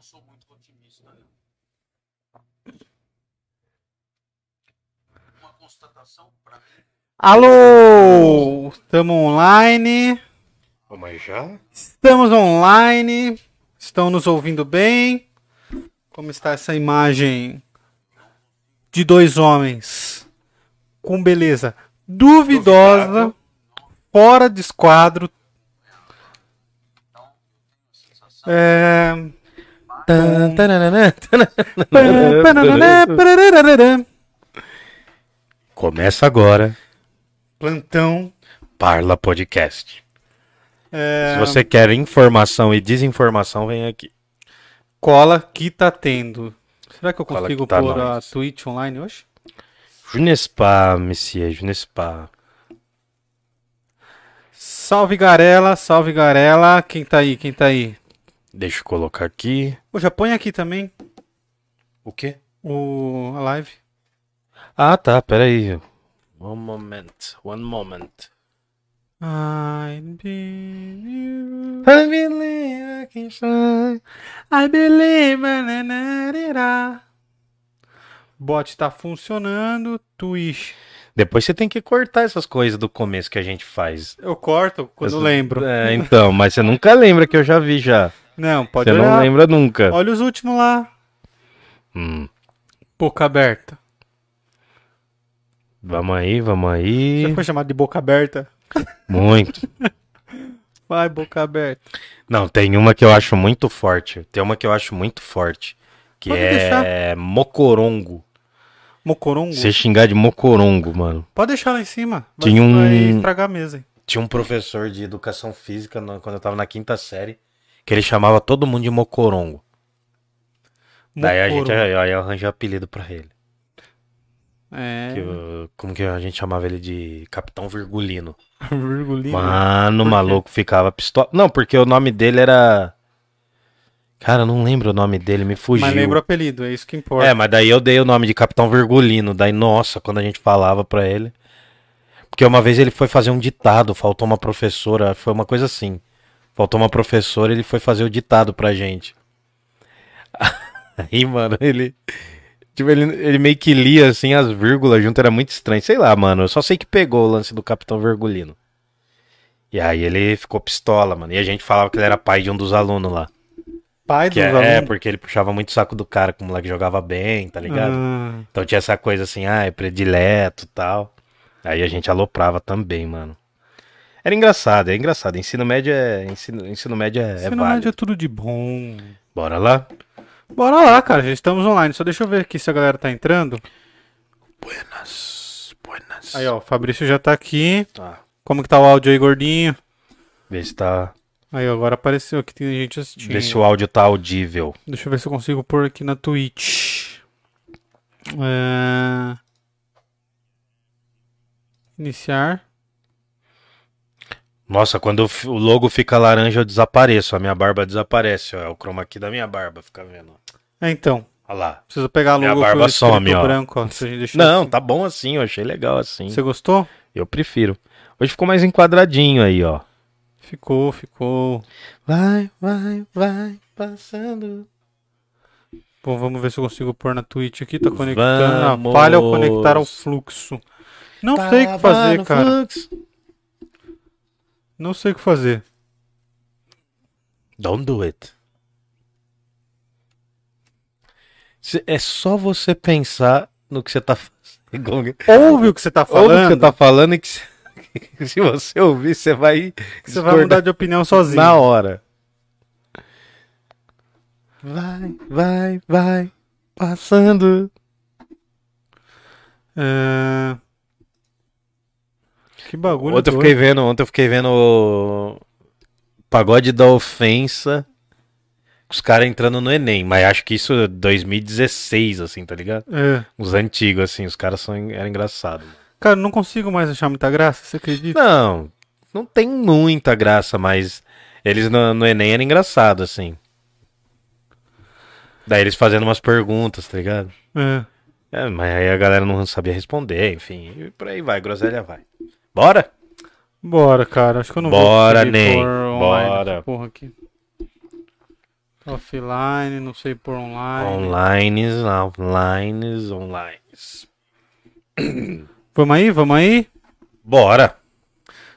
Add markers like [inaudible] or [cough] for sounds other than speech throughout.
não sou muito otimista. né? Uma constatação para mim. Alô! Estamos online. Mas já? Estamos online. Estão nos ouvindo bem? Como está essa imagem de dois homens com beleza duvidosa, Duvidável. fora de esquadro? É... Começa agora Plantão. Parla Podcast. É... Se você quer informação e desinformação, vem aqui. Cola que tá tendo. Será que eu consigo tá pôr a. Twitch online hoje? Je ne sais pas, monsieur, je ne sais pas. Salve Garela, salve Garela. Quem tá aí? Quem tá aí? Deixa eu colocar aqui. Ô, já põe aqui também O quê? o a live. Ah, tá, peraí. One moment, one moment. I believe, I believe I can fly. I believe. Bot tá funcionando. Twitch. Depois você tem que cortar essas coisas do começo que a gente faz. Eu corto quando Essa- lembro. É, então, mas você nunca lembra que eu já vi já. Não, pode você não olhar. lembra nunca. Olha os últimos lá. Hum, Boca aberta. vamos aí, vamos aí. foi chamado de boca aberta? Muito. [laughs] Vai, boca aberta. Não, tem uma que eu acho muito forte. Tem uma que eu acho muito forte. Que Pode é deixar. mocorongo. Mocorongo? Você xingar de mocorongo, mano. Pode deixar lá em cima. Vai, Tinha um- vai estragar a mesa. hein? Tinha um professor de educação física quando eu tava na quinta série. Que ele chamava todo mundo de mocorongo. Daí a gente Mocorongo. aí eu arranjei apelido pra ele. É. Que eu- como que a gente chamava ele de Capitão Virgulino. [laughs] Virgulinha. Mano, o maluco ficava pistola. Não, porque o nome dele era. Cara, não lembro o nome dele, me fugiu. Mas lembra o apelido, é isso que importa. É, mas daí eu dei o nome de Capitão Virgulino. Daí, nossa, quando a gente falava pra ele. Porque uma vez ele foi fazer um ditado, faltou uma professora, foi uma coisa assim. Faltou uma professora, ele foi fazer o ditado pra gente. [laughs] Aí, mano, ele. Tipo, ele, ele meio que lia assim as vírgulas junto, era muito estranho. Sei lá, mano. Eu só sei que pegou o lance do Capitão Virgulino. E aí ele ficou pistola, mano. E a gente falava que ele era pai de um dos alunos lá. Pai dos Que é, alunos. é, porque ele puxava muito o saco do cara, que o moleque jogava bem, tá ligado? Ah, Então tinha essa coisa assim, ah, é predileto e tal. Aí a gente aloprava também, mano. Era engraçado, é engraçado. Ensino médio é. Ensino, ensino médio é, é ensino válido. médio é tudo de bom. Bora lá? Bora lá, cara. Já estamos online. Só deixa eu ver aqui se a galera tá entrando. Buenas. Buenas. Aí, ó. O Fabrício já tá aqui. Tá. Como que tá o áudio aí, gordinho? Vê se tá. Aí, ó, agora apareceu que tem gente assistindo. Vê se o áudio tá audível. Deixa eu ver se eu consigo pôr aqui na Twitch. É... Iniciar. Nossa, quando o logo fica laranja, eu desapareço. A minha barba desaparece, ó. É o chroma aqui da minha barba, fica vendo. É, então. Olha lá. Preciso pegar a Minha logo barba o escrito some, ó. branco, ó. Não, assim. tá bom assim, eu achei legal assim. Você gostou? Eu prefiro. Hoje ficou mais enquadradinho aí, ó. Ficou, ficou. Vai, vai, vai, passando. Bom, vamos ver se eu consigo pôr na Twitch aqui. Tá conectando. Ah, Vamos. falha ao conectar ao fluxo. Não sei o que fazer, cara. Não sei o que fazer. Don't do it. É só você pensar no que você tá fazendo. Ouve o que você tá Ou no que falando. você tá falando e que se [laughs] você ouvir, você vai. Você vai mudar de opinião sozinho. na hora. Vai, vai, vai, passando. É... Que bagulho. Ontem eu fiquei vendo, ontem eu fiquei vendo o Pagode da Ofensa, os caras entrando no Enem, mas acho que isso é 2016, assim, tá ligado? É. Os antigos, assim, os caras são, eram engraçados. Cara, não consigo mais achar muita graça, você acredita? Não, não tem muita graça, mas eles no, no Enem eram engraçados, assim. Daí eles fazendo umas perguntas, tá ligado? É. É, mas aí a galera não sabia responder, enfim, e por aí vai, groselha vai. Bora? Bora, cara. Acho que eu não Bora, vou online Bora. porra aqui. Offline, não sei por online. Online, online, online. [coughs] Vamos aí, vamos aí? Bora.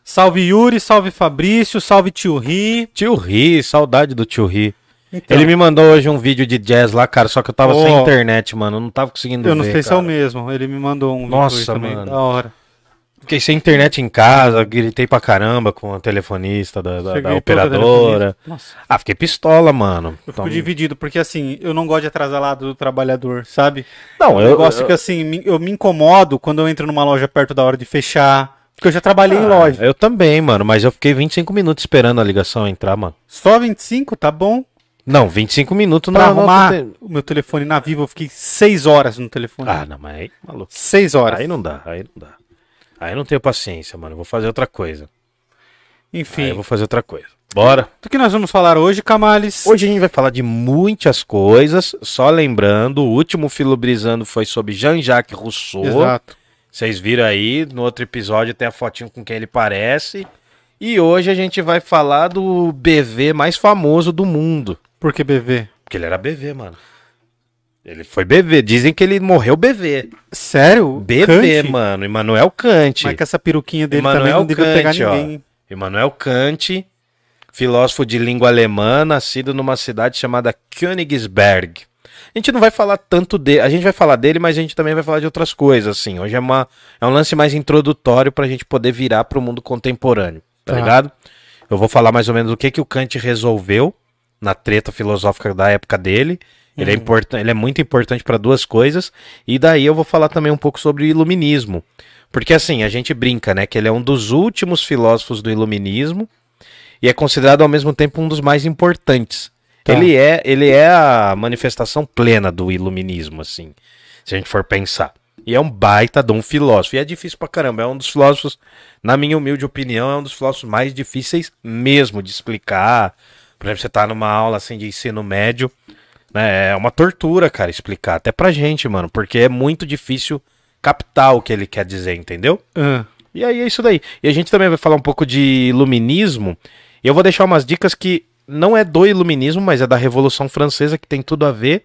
Salve Yuri, salve Fabrício, salve Tio Ri. Tio Ri, saudade do tio Ri. Então, Ele me mandou hoje um vídeo de jazz lá, cara, só que eu tava Ó. sem internet, mano. Eu não tava conseguindo eu não ver, sei se é o mesmo. Ele me mandou um Nossa, vídeo também. mano. Da hora. Fiquei sem internet em casa, gritei pra caramba com a telefonista da, da- da operadora. telefonista? Ah, fiquei pistola, mano. eu Então- fico dividido, porque assim, eu não gosto de atrasar lado do trabalhador, sabe? Não, O eu, negócio eu, que assim, eu me incomodo quando eu entro numa loja perto da hora de fechar. Porque eu já trabalhei em Ah, loja. Eu também, mano, mas eu fiquei 25 minutos esperando a ligação entrar, mano. Só 25, tá bom? Não, 25 minutos Pra não. não arrumar tem- o meu telefone na Vivo, eu fiquei 6 horas no telefone. Ah, não, mas aí, maluco. 6 horas. Aí não dá, aí não dá. Aí eu não tenho paciência, mano. Eu vou fazer outra coisa. Aí Enfim, eu vou fazer outra coisa. Bora. do que nós vamos falar hoje, Camales? Hoje a gente vai falar de muitas coisas. Só lembrando, o último Filo Brisando foi sobre Jean-Jacques Rousseau. Exato. Vocês viram aí, no outro episódio tem a fotinho com quem ele parece. E hoje a gente vai falar do BV mais famoso do mundo. Por que BV? Porque ele era BV, mano. Ele foi BV. Dizem que ele morreu BV. Sério? Kant? mano. Immanuel Kant. Mas que essa peruquinha dele Immanuel também não Kant, pegar ó. ninguém. Immanuel Kant, filósofo de língua alemã, nascido numa cidade chamada Königsberg. A gente não vai falar tanto dele, a gente vai falar dele, mas a gente também vai falar de outras coisas, assim. Hoje é, uma, é um lance mais introdutório pra gente poder virar pro mundo contemporâneo, tá, Tá. ligado? Eu vou falar mais ou menos o que, que o Kant resolveu na treta filosófica da época dele. Ele, é importan- ele é muito importante para duas coisas. E daí eu vou falar também um pouco sobre o iluminismo. Porque assim, a gente brinca, né? Que ele é um dos últimos filósofos do iluminismo e é considerado ao mesmo tempo um dos mais importantes. Tá. Ele, é, ele é a manifestação plena do iluminismo, assim, se a gente for pensar. E é um baita de um filósofo. E é difícil pra caramba. É um dos filósofos, na minha humilde opinião, é um dos filósofos mais difíceis mesmo de explicar. Por exemplo, você tá numa aula assim de ensino médio? É uma tortura, cara, explicar. Até pra gente, mano. Porque é muito difícil captar o que ele quer dizer, entendeu? Ah, E aí é isso daí. E a gente também vai falar um pouco de iluminismo. E eu vou deixar umas dicas que não é do iluminismo, mas é da Revolução Francesa, que tem tudo a ver.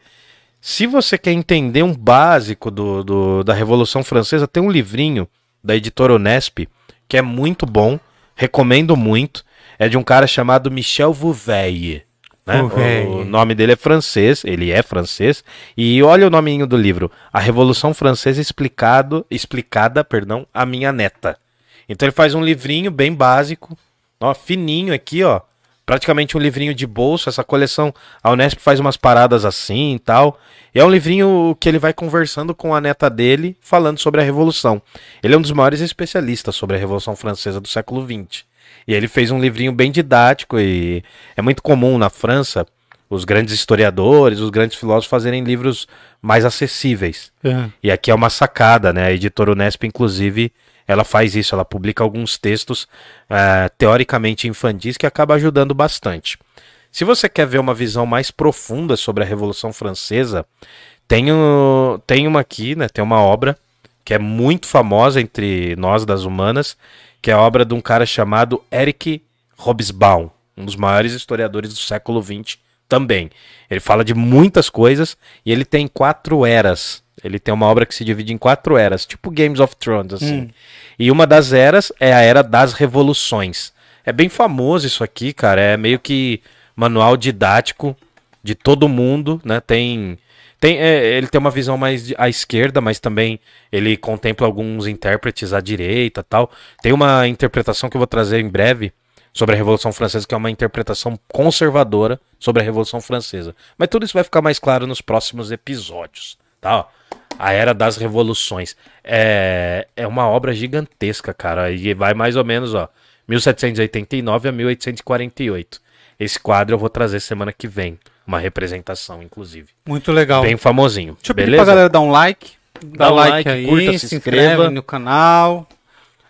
Se você quer entender um básico do, do- da Revolução Francesa, tem um livrinho da editora Unesp que é muito bom, recomendo muito. É de um cara chamado Michel Vouveille. Né? O nome dele é francês, ele é francês. E olha o nominho do livro: A Revolução Francesa explicado, explicada, perdão, a minha neta. Então ele faz um livrinho bem básico, ó, fininho aqui, ó. Praticamente um livrinho de bolso. Essa coleção, a Unesp faz umas paradas assim e tal. E é um livrinho que ele vai conversando com a neta dele, falando sobre a Revolução. Ele é um dos maiores especialistas sobre a Revolução Francesa do século XX. E ele fez um livrinho bem didático e é muito comum na França os grandes historiadores, os grandes filósofos fazerem livros mais acessíveis. ah. E aqui é uma sacada, né? A editora Unesp, inclusive, ela faz isso, ela publica alguns textos eh, teoricamente infantis que acaba ajudando bastante. Se você quer ver uma visão mais profunda sobre a Revolução Francesa, tem, o- tem uma aqui, né? Tem uma obra que é muito famosa entre nós das humanas, que é a obra de um cara chamado Eric Hobsbawm, um dos maiores historiadores do século XX também. Ele fala de muitas coisas e ele tem quatro eras. Ele tem uma obra que se divide em quatro eras, tipo Games of Thrones, assim. Hum. E uma das eras é a era das revoluções. É bem famoso isso aqui, cara. É meio que manual didático de todo mundo, né? Tem, tem é, ele tem uma visão mais à esquerda, mas também ele contempla alguns intérpretes à direita, tal. Tem uma interpretação que eu vou trazer em breve sobre a Revolução Francesa, que é uma interpretação conservadora sobre a Revolução Francesa. Mas tudo isso vai ficar mais claro nos próximos episódios, tá? A Era das Revoluções. É, é uma obra gigantesca, cara. E vai mais ou menos, ó, 1789 a 1848. Esse quadro eu vou trazer semana que vem. Uma representação, inclusive. Muito legal. Bem famosinho. Deixa eu pedir beleza? pra galera dar um like. Dá, Dá um like, like, aí, curta, se, se inscreva. no canal.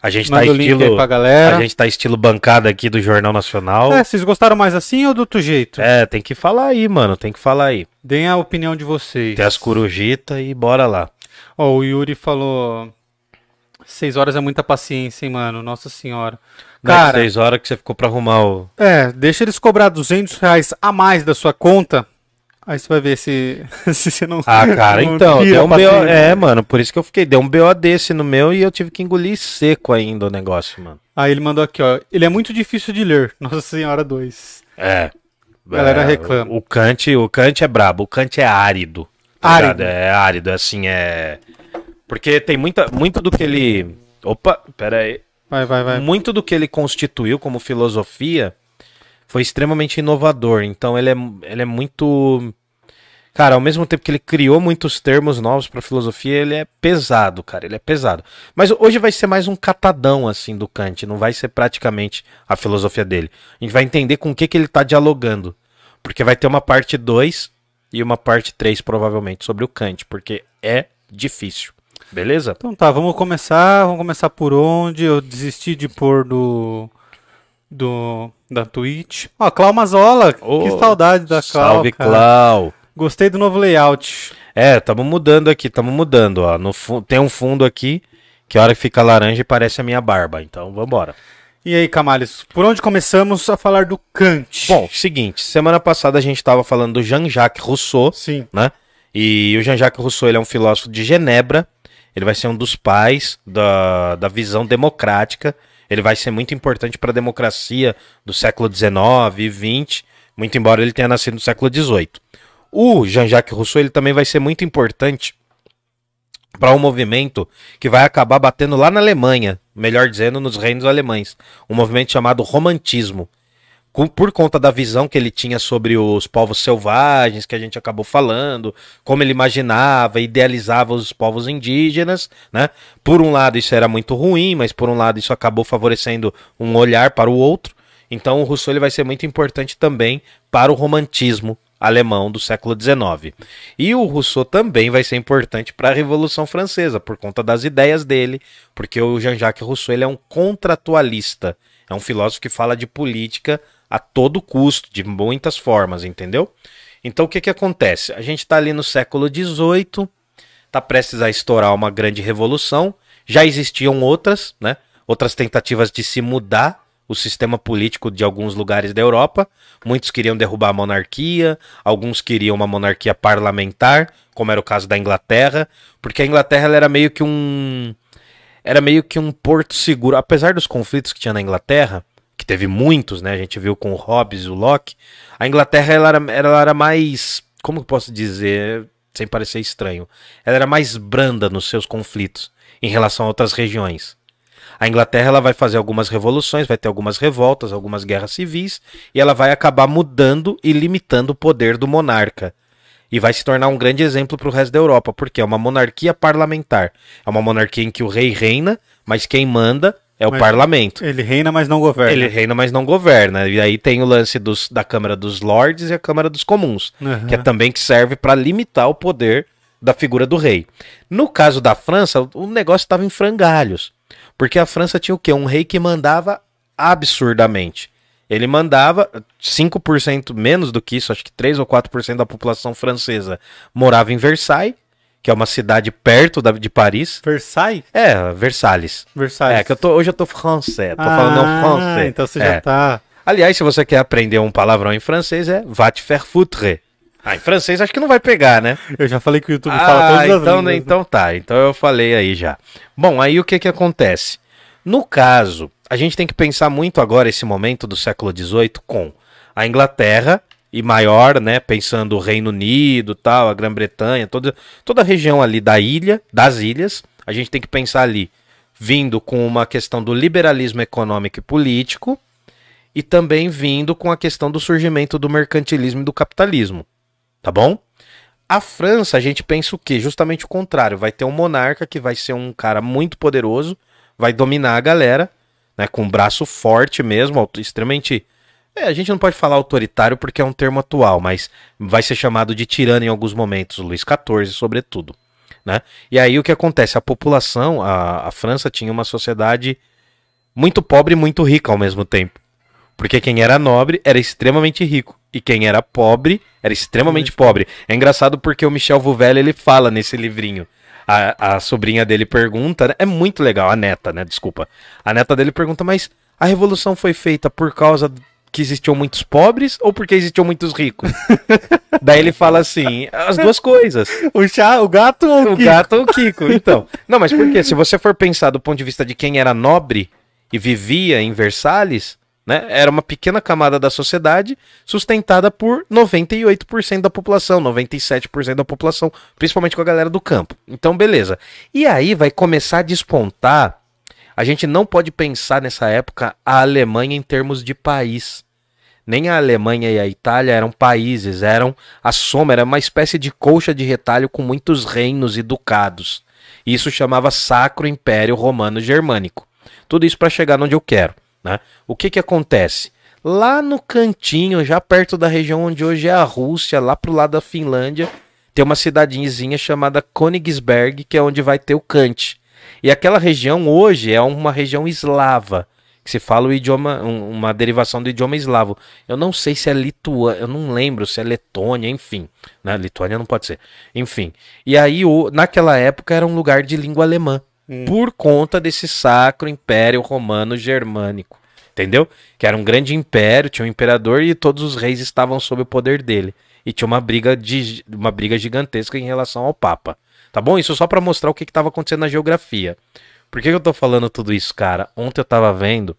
A gente tá Manda estilo. pra galera. A gente tá estilo bancada aqui do Jornal Nacional. É, vocês gostaram mais assim ou do outro jeito? É, tem que falar aí, mano. Tem que falar aí. Deem a opinião de vocês. Tem as corujitas e bora lá. Ó, o Yuri falou. Seis horas é muita paciência, hein, mano? Nossa senhora. Cara, Cara, seis horas que você ficou pra arrumar o. é, deixa eles cobrar 200 reais a mais da sua conta. Aí você vai ver se, [laughs] se você não. Ah, cara, [laughs] não então, deu um BO. É, mano, por isso que eu fiquei. Deu um BO desse no meu e eu tive que engolir seco ainda o negócio, mano. Aí ele mandou aqui, ó. Ele é muito difícil de ler. [laughs] Nossa Senhora 2. É. Galera É, reclama. O Kant, o Kant é brabo, o Kant é árido. tá Árido. ligado? É árido, assim, é. Porque tem muita, muito do que ele. Opa, pera aí. Vai, vai, vai. Muito do que ele constituiu como filosofia foi extremamente inovador. Então ele é, ele é muito. Cara, ao mesmo tempo que ele criou muitos termos novos para filosofia, ele é pesado, cara. Ele é pesado. Mas hoje vai ser mais um catadão, assim, do Kant. Não vai ser praticamente a filosofia dele. A gente vai entender com o que, que ele tá dialogando. Porque vai ter uma parte 2 e uma parte 3, provavelmente, sobre o Kant. Porque é difícil. Beleza? Então tá, vamos começar. Vamos começar por onde? Eu desisti de pôr do. Do. Da Twitch. Ó, Clau Mazola. Ô, que saudade da Clau. Salve, cara. Clau! Gostei do novo layout. É, estamos mudando aqui, estamos mudando, ó. No tem um fundo aqui que a hora que fica laranja parece a minha barba. Então, vambora. E aí, Camales, por onde começamos a falar do Kant? Bom, seguinte, semana passada a gente estava falando do Jean-Jacques Rousseau, sim. né? E o Jean-Jacques Rousseau ele é um filósofo de Genebra. Ele vai ser um dos pais da, da visão democrática. Ele vai ser muito importante para a democracia do século XIX e XX, muito embora ele tenha nascido no século XVIII. O Jean-Jacques Rousseau ele também vai ser muito importante para um movimento que vai acabar batendo lá na Alemanha, melhor dizendo, nos reinos alemães. Um movimento chamado Romantismo. Por conta da visão que ele tinha sobre os povos selvagens, que a gente acabou falando, como ele imaginava, idealizava os povos indígenas, né? Por um lado isso era muito ruim, mas por um lado isso acabou favorecendo um olhar para o outro. Então o Rousseau ele vai ser muito importante também para o romantismo alemão do século XIX. E o Rousseau também vai ser importante para a Revolução Francesa, por conta das ideias dele, porque o Jean-Jacques Rousseau ele é um contratualista, é um filósofo que fala de política a todo custo, de muitas formas, entendeu? Então o que, que acontece? A gente está ali no século XVIII, está prestes a estourar uma grande revolução, já existiam outras, né? Outras tentativas de se mudar o sistema político de alguns lugares da Europa. Muitos queriam derrubar a monarquia, alguns queriam uma monarquia parlamentar, como era o caso da Inglaterra, porque a Inglaterra era meio que um era meio que um porto seguro, apesar dos conflitos que tinha na Inglaterra, teve muitos, né? A gente viu com o Hobbes o Locke. A Inglaterra ela era, ela era mais, como posso dizer, sem parecer estranho, ela era mais branda nos seus conflitos em relação a outras regiões. A Inglaterra ela vai fazer algumas revoluções, vai ter algumas revoltas, algumas guerras civis, e ela vai acabar mudando e limitando o poder do monarca. E vai se tornar um grande exemplo para o resto da Europa, porque é uma monarquia parlamentar. É uma monarquia em que o rei reina, mas quem manda é o Mas- parlamento. Ele reina, mas não governa. Ele reina, mas não governa. E aí tem o lance dos, da Câmara dos Lords e a Câmara dos Comuns, Aham. que é também que serve para limitar o poder da figura do rei. No caso da França, o negócio estava em frangalhos. Porque a França tinha o quê? Um rei que mandava absurdamente. Ele mandava 5% menos do que isso, acho que 3 ou 4% da população francesa morava em Versailles, que é uma cidade perto da, de Paris. Versailles? É, Versalhes. Versailles. É, que eu tô, hoje eu tô francês, tô ah, falando francês. Então você É. já tá. Aliás, se você quer aprender um palavrão em francês, é va te faire foutre. Ah, em francês acho que não vai pegar, né? Eu já falei que o YouTube fala Ah, todas as então, línguas. né? então tá. Então eu falei aí já. Bom, aí o que que acontece? No caso, a gente tem que pensar muito agora esse momento do século XVIII com a Inglaterra e maior, né? Pensando o Reino Unido, tal, a Grã-Bretanha, toda, toda a região ali da ilha, das ilhas. A gente tem que pensar ali vindo com uma questão do liberalismo econômico e político e também vindo com a questão do surgimento do mercantilismo e do capitalismo. Tá bom? A França, a gente pensa o quê? Justamente o contrário. Vai ter um monarca que vai ser um cara muito poderoso, vai dominar a galera, né, com um braço forte mesmo, extremamente. É, a gente não pode falar autoritário porque é um termo atual, mas vai ser chamado de tirano em alguns momentos, Luís XIV, sobretudo. Né? E aí o que acontece? A população, a, a França tinha uma sociedade muito pobre e muito rica ao mesmo tempo. Porque quem era nobre era extremamente rico. E quem era pobre era extremamente pobre. É engraçado porque o Michel Vuvel ele fala nesse livrinho. A, a sobrinha dele pergunta, né? é muito legal, a neta, né? Desculpa. A neta dele pergunta, mas A revolução foi feita por causa que existiam muitos pobres ou porque existiam muitos ricos? [laughs] Daí ele fala assim, as duas coisas. O, chá, o gato ou o, O Kiko? gato ou o Kiko, [laughs] então. Não, mas por quê? Se você for pensar do ponto de vista de quem era nobre e vivia em Versalhes, né? Era uma pequena camada da sociedade sustentada por 98% da população, 97% da população, principalmente com a galera do campo. Então, beleza. E aí vai começar a despontar. A gente não pode pensar nessa época a Alemanha em termos de país. Nem a Alemanha e a Itália eram países, eram a soma, era uma espécie de colcha de retalho com muitos reinos e ducados. Isso chamava Sacro Império Romano Germânico. Tudo isso para chegar onde eu quero. Né? O que, que acontece? Lá no cantinho, já perto da região onde hoje é a Rússia, lá pro lado da Finlândia, tem uma cidadezinha chamada Königsberg, que é onde vai ter o Kant. E aquela região hoje é uma região eslava, que se fala o idioma, um- uma derivação do idioma eslavo. Eu não sei se é Lituânia, eu não lembro se é Letônia, enfim. Né? Lituânia não pode ser. Enfim. E aí, o- naquela época, era um lugar de língua alemã. Por conta desse sacro império romano germânico. Entendeu? Que era um grande império, tinha um imperador e todos os reis estavam sob o poder dele. E tinha uma briga, de, uma briga gigantesca em relação ao Papa. Tá bom? Isso só pra mostrar o que estava acontecendo na geografia. Por que, que eu tô falando tudo isso, cara? Ontem eu tava vendo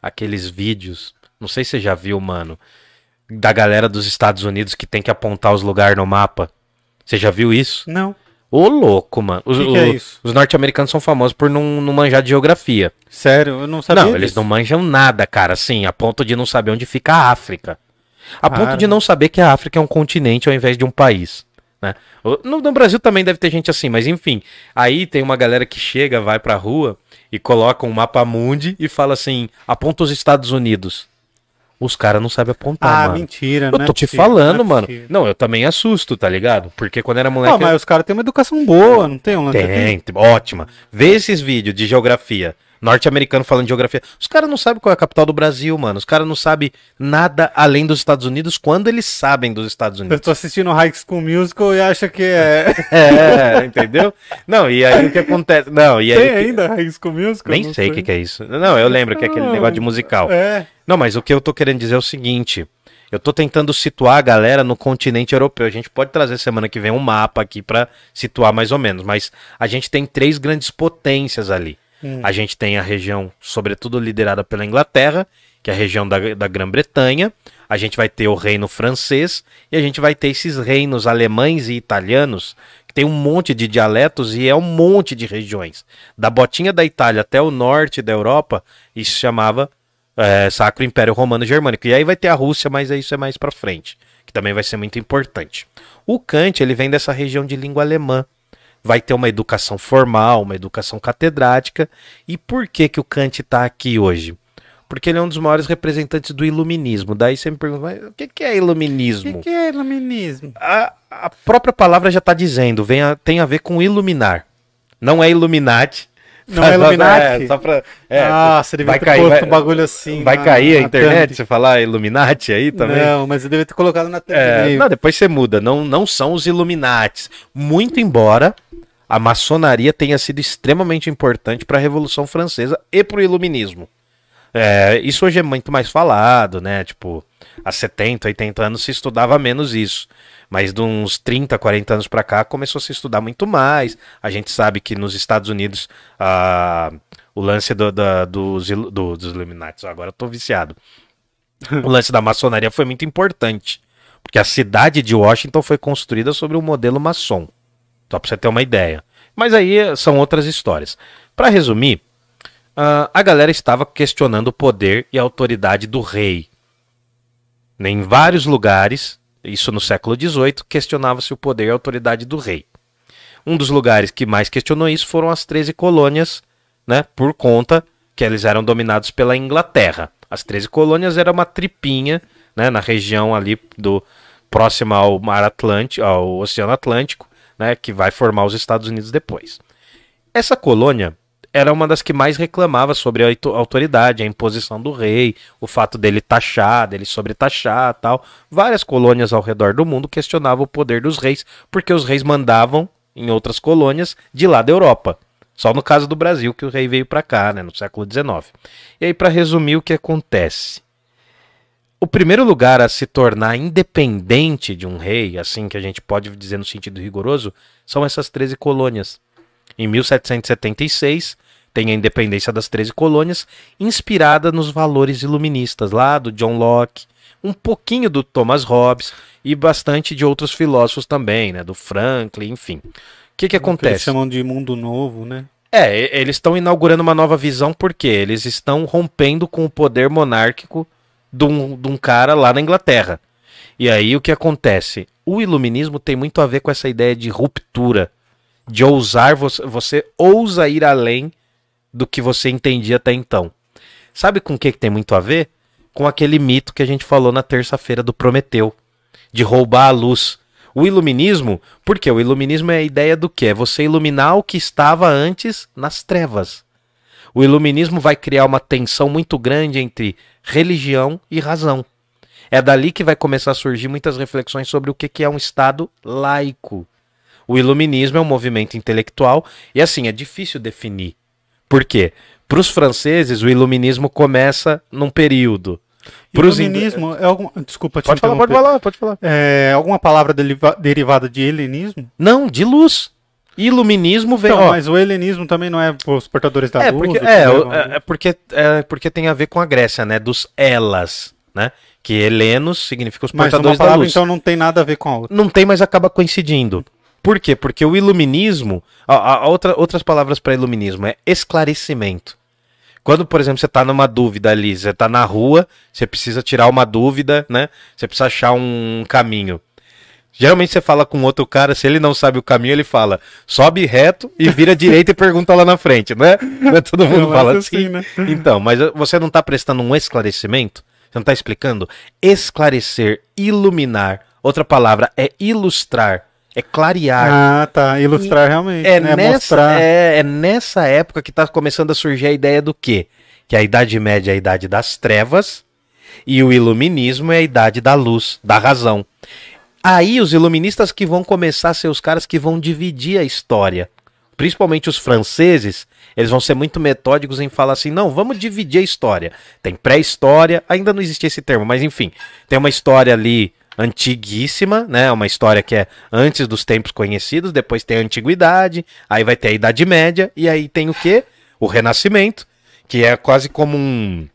aqueles vídeos, não sei se você já viu, mano, da galera dos Estados Unidos que tem que apontar os lugares no mapa. Você já viu isso? Não. Ô, louco, mano. Os, é os norte-americanos são famosos por não, não manjar de geografia. Sério, eu não sabia não, eles disso. não manjam nada, cara, assim, a ponto de não saber onde fica a África. A ponto de não saber que a África é um continente ao invés de um país. Né? No, no Brasil também deve ter gente assim, mas enfim. Aí tem uma galera que chega, vai pra rua e coloca um mapa mundi e fala assim: aponta os Estados Unidos. Os caras não sabem apontar, Ah, mano. mentira, Eu não é tô te possível, falando, não é mano. possível. Não, eu também assusto, tá ligado? Porque quando era moleque. Pô, mas os caras têm uma educação boa, não tem um tem, ótima. Vê esses vídeos de geografia. Norte-americano falando de geografia. Os caras não sabem qual é a capital do Brasil, mano. Os caras não sabem nada além dos Estados Unidos quando eles sabem dos Estados Eu Unidos. tô assistindo High School Musical e acha que é. [laughs] É, entendeu? Não, e aí o que acontece? Não, e aí. Tem ainda High School Musical? Nem sei o que, que é isso. Não, eu lembro que é aquele negócio de musical. É. Não, mas o que eu tô querendo dizer é o seguinte. Eu tô tentando situar a galera no continente europeu. A gente pode trazer semana que vem um mapa aqui pra situar mais ou menos, mas a gente tem três grandes potências ali. Hum. A gente tem a região, sobretudo liderada pela Inglaterra, que é a região da, da Grã-Bretanha. A gente vai ter o reino francês e a gente vai ter esses reinos alemães e italianos, que tem um monte de dialetos e é um monte de regiões. Da botinha da Itália até o norte da Europa, isso se chamava é, Sacro Império Romano Germânico. E aí vai ter a Rússia, mas isso é mais pra frente, que também vai ser muito importante. O Kant, ele vem dessa região de língua alemã. Vai ter uma educação formal, uma educação catedrática. E por que que o Kant tá aqui hoje? Porque ele é um dos maiores representantes do iluminismo. Daí você me pergunta, mas o que que é O iluminismo? que, que é iluminismo? A, a própria palavra já tá dizendo, vem a- tem a ver com iluminar. Não é Illuminati. Não é Illuminati? É, só pra, é, ah, você devia vai cair, vai- um bagulho assim. Vai na- cair a internet thumb. se falar Illuminati aí também? Não, mas eu devia ter colocado na É, thumbnail. não, depois você muda. Não, não são os Illuminates. Muito embora a maçonaria tenha sido extremamente importante para a Revolução Francesa e para o Iluminismo. É, isso hoje é muito mais falado, né? Tipo, há 70, 80 anos se estudava menos isso. Mas de uns 30, 40 anos para cá começou a se estudar muito mais. A gente sabe que nos Estados Unidos o lance do- da- dos, do- dos Illuminates, agora eu tô viciado. o lance da maçonaria foi muito importante. Porque a cidade de Washington foi construída sobre um modelo maçom. Só pra você ter uma ideia. Mas aí eh, são outras histórias. Para resumir, ah, a galera estava questionando o poder e a autoridade do rei. Em vários lugares, isso no século XVIII, questionava-se o poder e a autoridade do rei. Um dos lugares que mais questionou isso foram as 13 colônias, né, por conta que eles eram dominados pela Inglaterra. As 13 colônias era uma tripinha, né, na região ali do próxima ao Mar Atlântico, ao Oceano Atlântico, né, que vai formar os Estados Unidos depois. Essa colônia era uma das que mais reclamava sobre a auto- autoridade, a imposição do rei, o fato dele taxar, dele sobretaxar tal. Várias colônias ao redor do mundo questionavam o poder dos reis, porque os reis mandavam em outras colônias de lá da Europa. Só no caso do Brasil que o rei veio para cá, né, no século XIX. E aí, para resumir, o que acontece? O primeiro lugar a se tornar independente de um rei, assim que a gente pode dizer no sentido rigoroso, são essas 13 colônias. Em 1776, tem a independência das 13 colônias, inspirada nos valores iluministas lá do John Locke, um pouquinho do Thomas Hobbes e bastante de outros filósofos também, né, do Franklin, enfim. O que que Eles acontece? chamam de mundo novo, né? É, eles estão inaugurando uma nova visão porque eles estão rompendo com o poder monárquico de um, de um cara lá na Inglaterra. E aí o que acontece? O iluminismo tem muito a ver com essa ideia de ruptura, de ousar, você, você ousa ir além do que você entendia até então. Sabe com o que, que tem muito a ver? Com aquele mito que a gente falou na terça-feira do Prometeu, de roubar a luz. O iluminismo, porque o iluminismo é a ideia do que? É você iluminar o que estava antes nas trevas. O iluminismo vai criar uma tensão muito grande entre religião e razão. É dali que vai começar a surgir muitas reflexões sobre o que que é um Estado laico. O iluminismo é um movimento intelectual e assim, é difícil definir. Por quê? Para os franceses, o iluminismo começa num período. Pros Iluminismo é alguma... Desculpa te Pode falar, pode falar, pode falar. É alguma palavra deriva- derivada de helenismo? Não, de luz. Iluminismo vem. Então, ó, mas o helenismo também não é os portadores da é, luz? porque, é, levam é, é porque, é porque tem a ver com a Grécia, né? Dos elas, né? Que helenos significa os Mas uma portadores da palavra luz. então não tem nada a ver com a outra. Não tem, mas acaba coincidindo. Por quê? Porque o iluminismo. A, a- outra, outras palavras para iluminismo é esclarecimento. Quando, por exemplo, você tá numa dúvida ali, você tá na rua, você precisa tirar uma dúvida, né? Você precisa achar um caminho. Geralmente você fala com outro cara, se ele não sabe o caminho, ele fala, sobe reto e vira [laughs] direita e pergunta lá na frente, não é? [laughs] Não é todo mundo Eu fala assim. assim, né? [laughs] Então, mas você não tá prestando um esclarecimento? Você não tá explicando? Esclarecer, iluminar. Outra palavra é ilustrar, é clarear. Ah, tá. Ilustrar realmente. É, né? nessa, Mostrar. é, é nessa época que tá começando a surgir a ideia do quê? Que a Idade Média é a idade das trevas e o iluminismo é a idade da luz, da razão. Aí os iluministas que vão começar a ser os caras que vão dividir a história. Principalmente os franceses, eles vão ser muito metódicos em falar assim: não, vamos dividir a história. Tem pré-história, ainda não existia esse termo, mas enfim, tem uma história ali antiguíssima, né? Uma história que é antes dos tempos conhecidos, depois tem a antiguidade, aí vai ter a Idade Média, e aí tem o quê? O Renascimento, que é quase como um,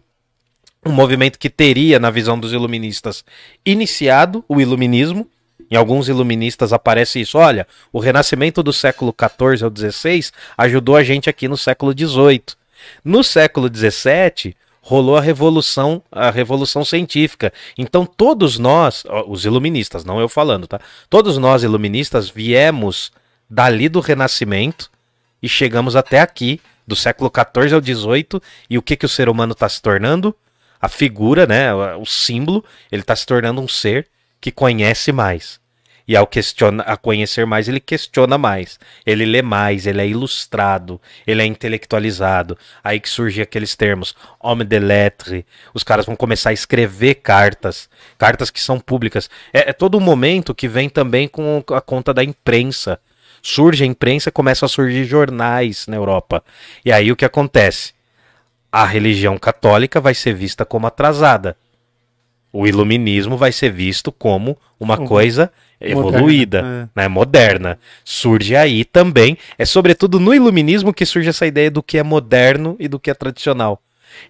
um movimento que teria, na visão dos iluministas, iniciado o iluminismo. Em alguns iluministas aparece isso. Olha, o renascimento do século XIV ao XVI ajudou a gente aqui no século XVIII. No século XVII rolou a revolução, a revolução científica. Então todos nós, os iluministas, não eu falando, tá? Todos nós iluministas viemos dali do Renascimento e chegamos até aqui, do século XIV ao XVIII. E o que que o ser humano está se tornando? A figura, né? O símbolo, ele está se tornando um ser que conhece mais. E ao questiona, a conhecer mais, ele questiona mais. Ele lê mais, ele é ilustrado, ele é intelectualizado. Aí que surgem aqueles termos, homme de lettres. Os caras vão começar a escrever cartas, cartas que são públicas. É, é todo um momento que vem também com a conta da imprensa. Surge a imprensa, começam a surgir jornais na Europa. E aí o que acontece? A religião católica vai ser vista como atrasada. O iluminismo vai ser visto como uma Uhum. coisa evoluída, Moderna, né, moderna. Surge aí também, é sobretudo no iluminismo que surge essa ideia do que é moderno e do que é tradicional.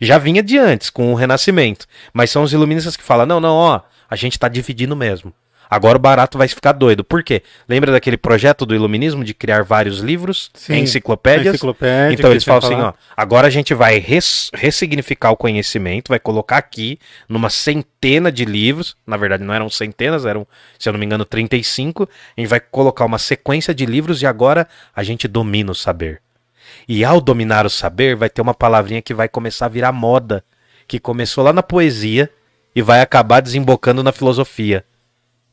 Já vinha de antes, com o Renascimento, mas são os iluministas que falam: não, não, ó, a gente tá dividindo mesmo. Agora o barato vai ficar doido. Por quê? Lembra daquele projeto do iluminismo de criar vários livros, Sim, enciclopédias? Enciclopédia, Então eles falam assim, ó, agora a gente vai res- ressignificar o conhecimento, vai colocar aqui numa centena de livros, na verdade não eram centenas, eram, se eu não me engano, 35, a gente vai colocar uma sequência de livros e agora a gente domina o saber. E ao dominar o saber, vai ter uma palavrinha que vai começar a virar moda, que começou lá na poesia e vai acabar desembocando na filosofia,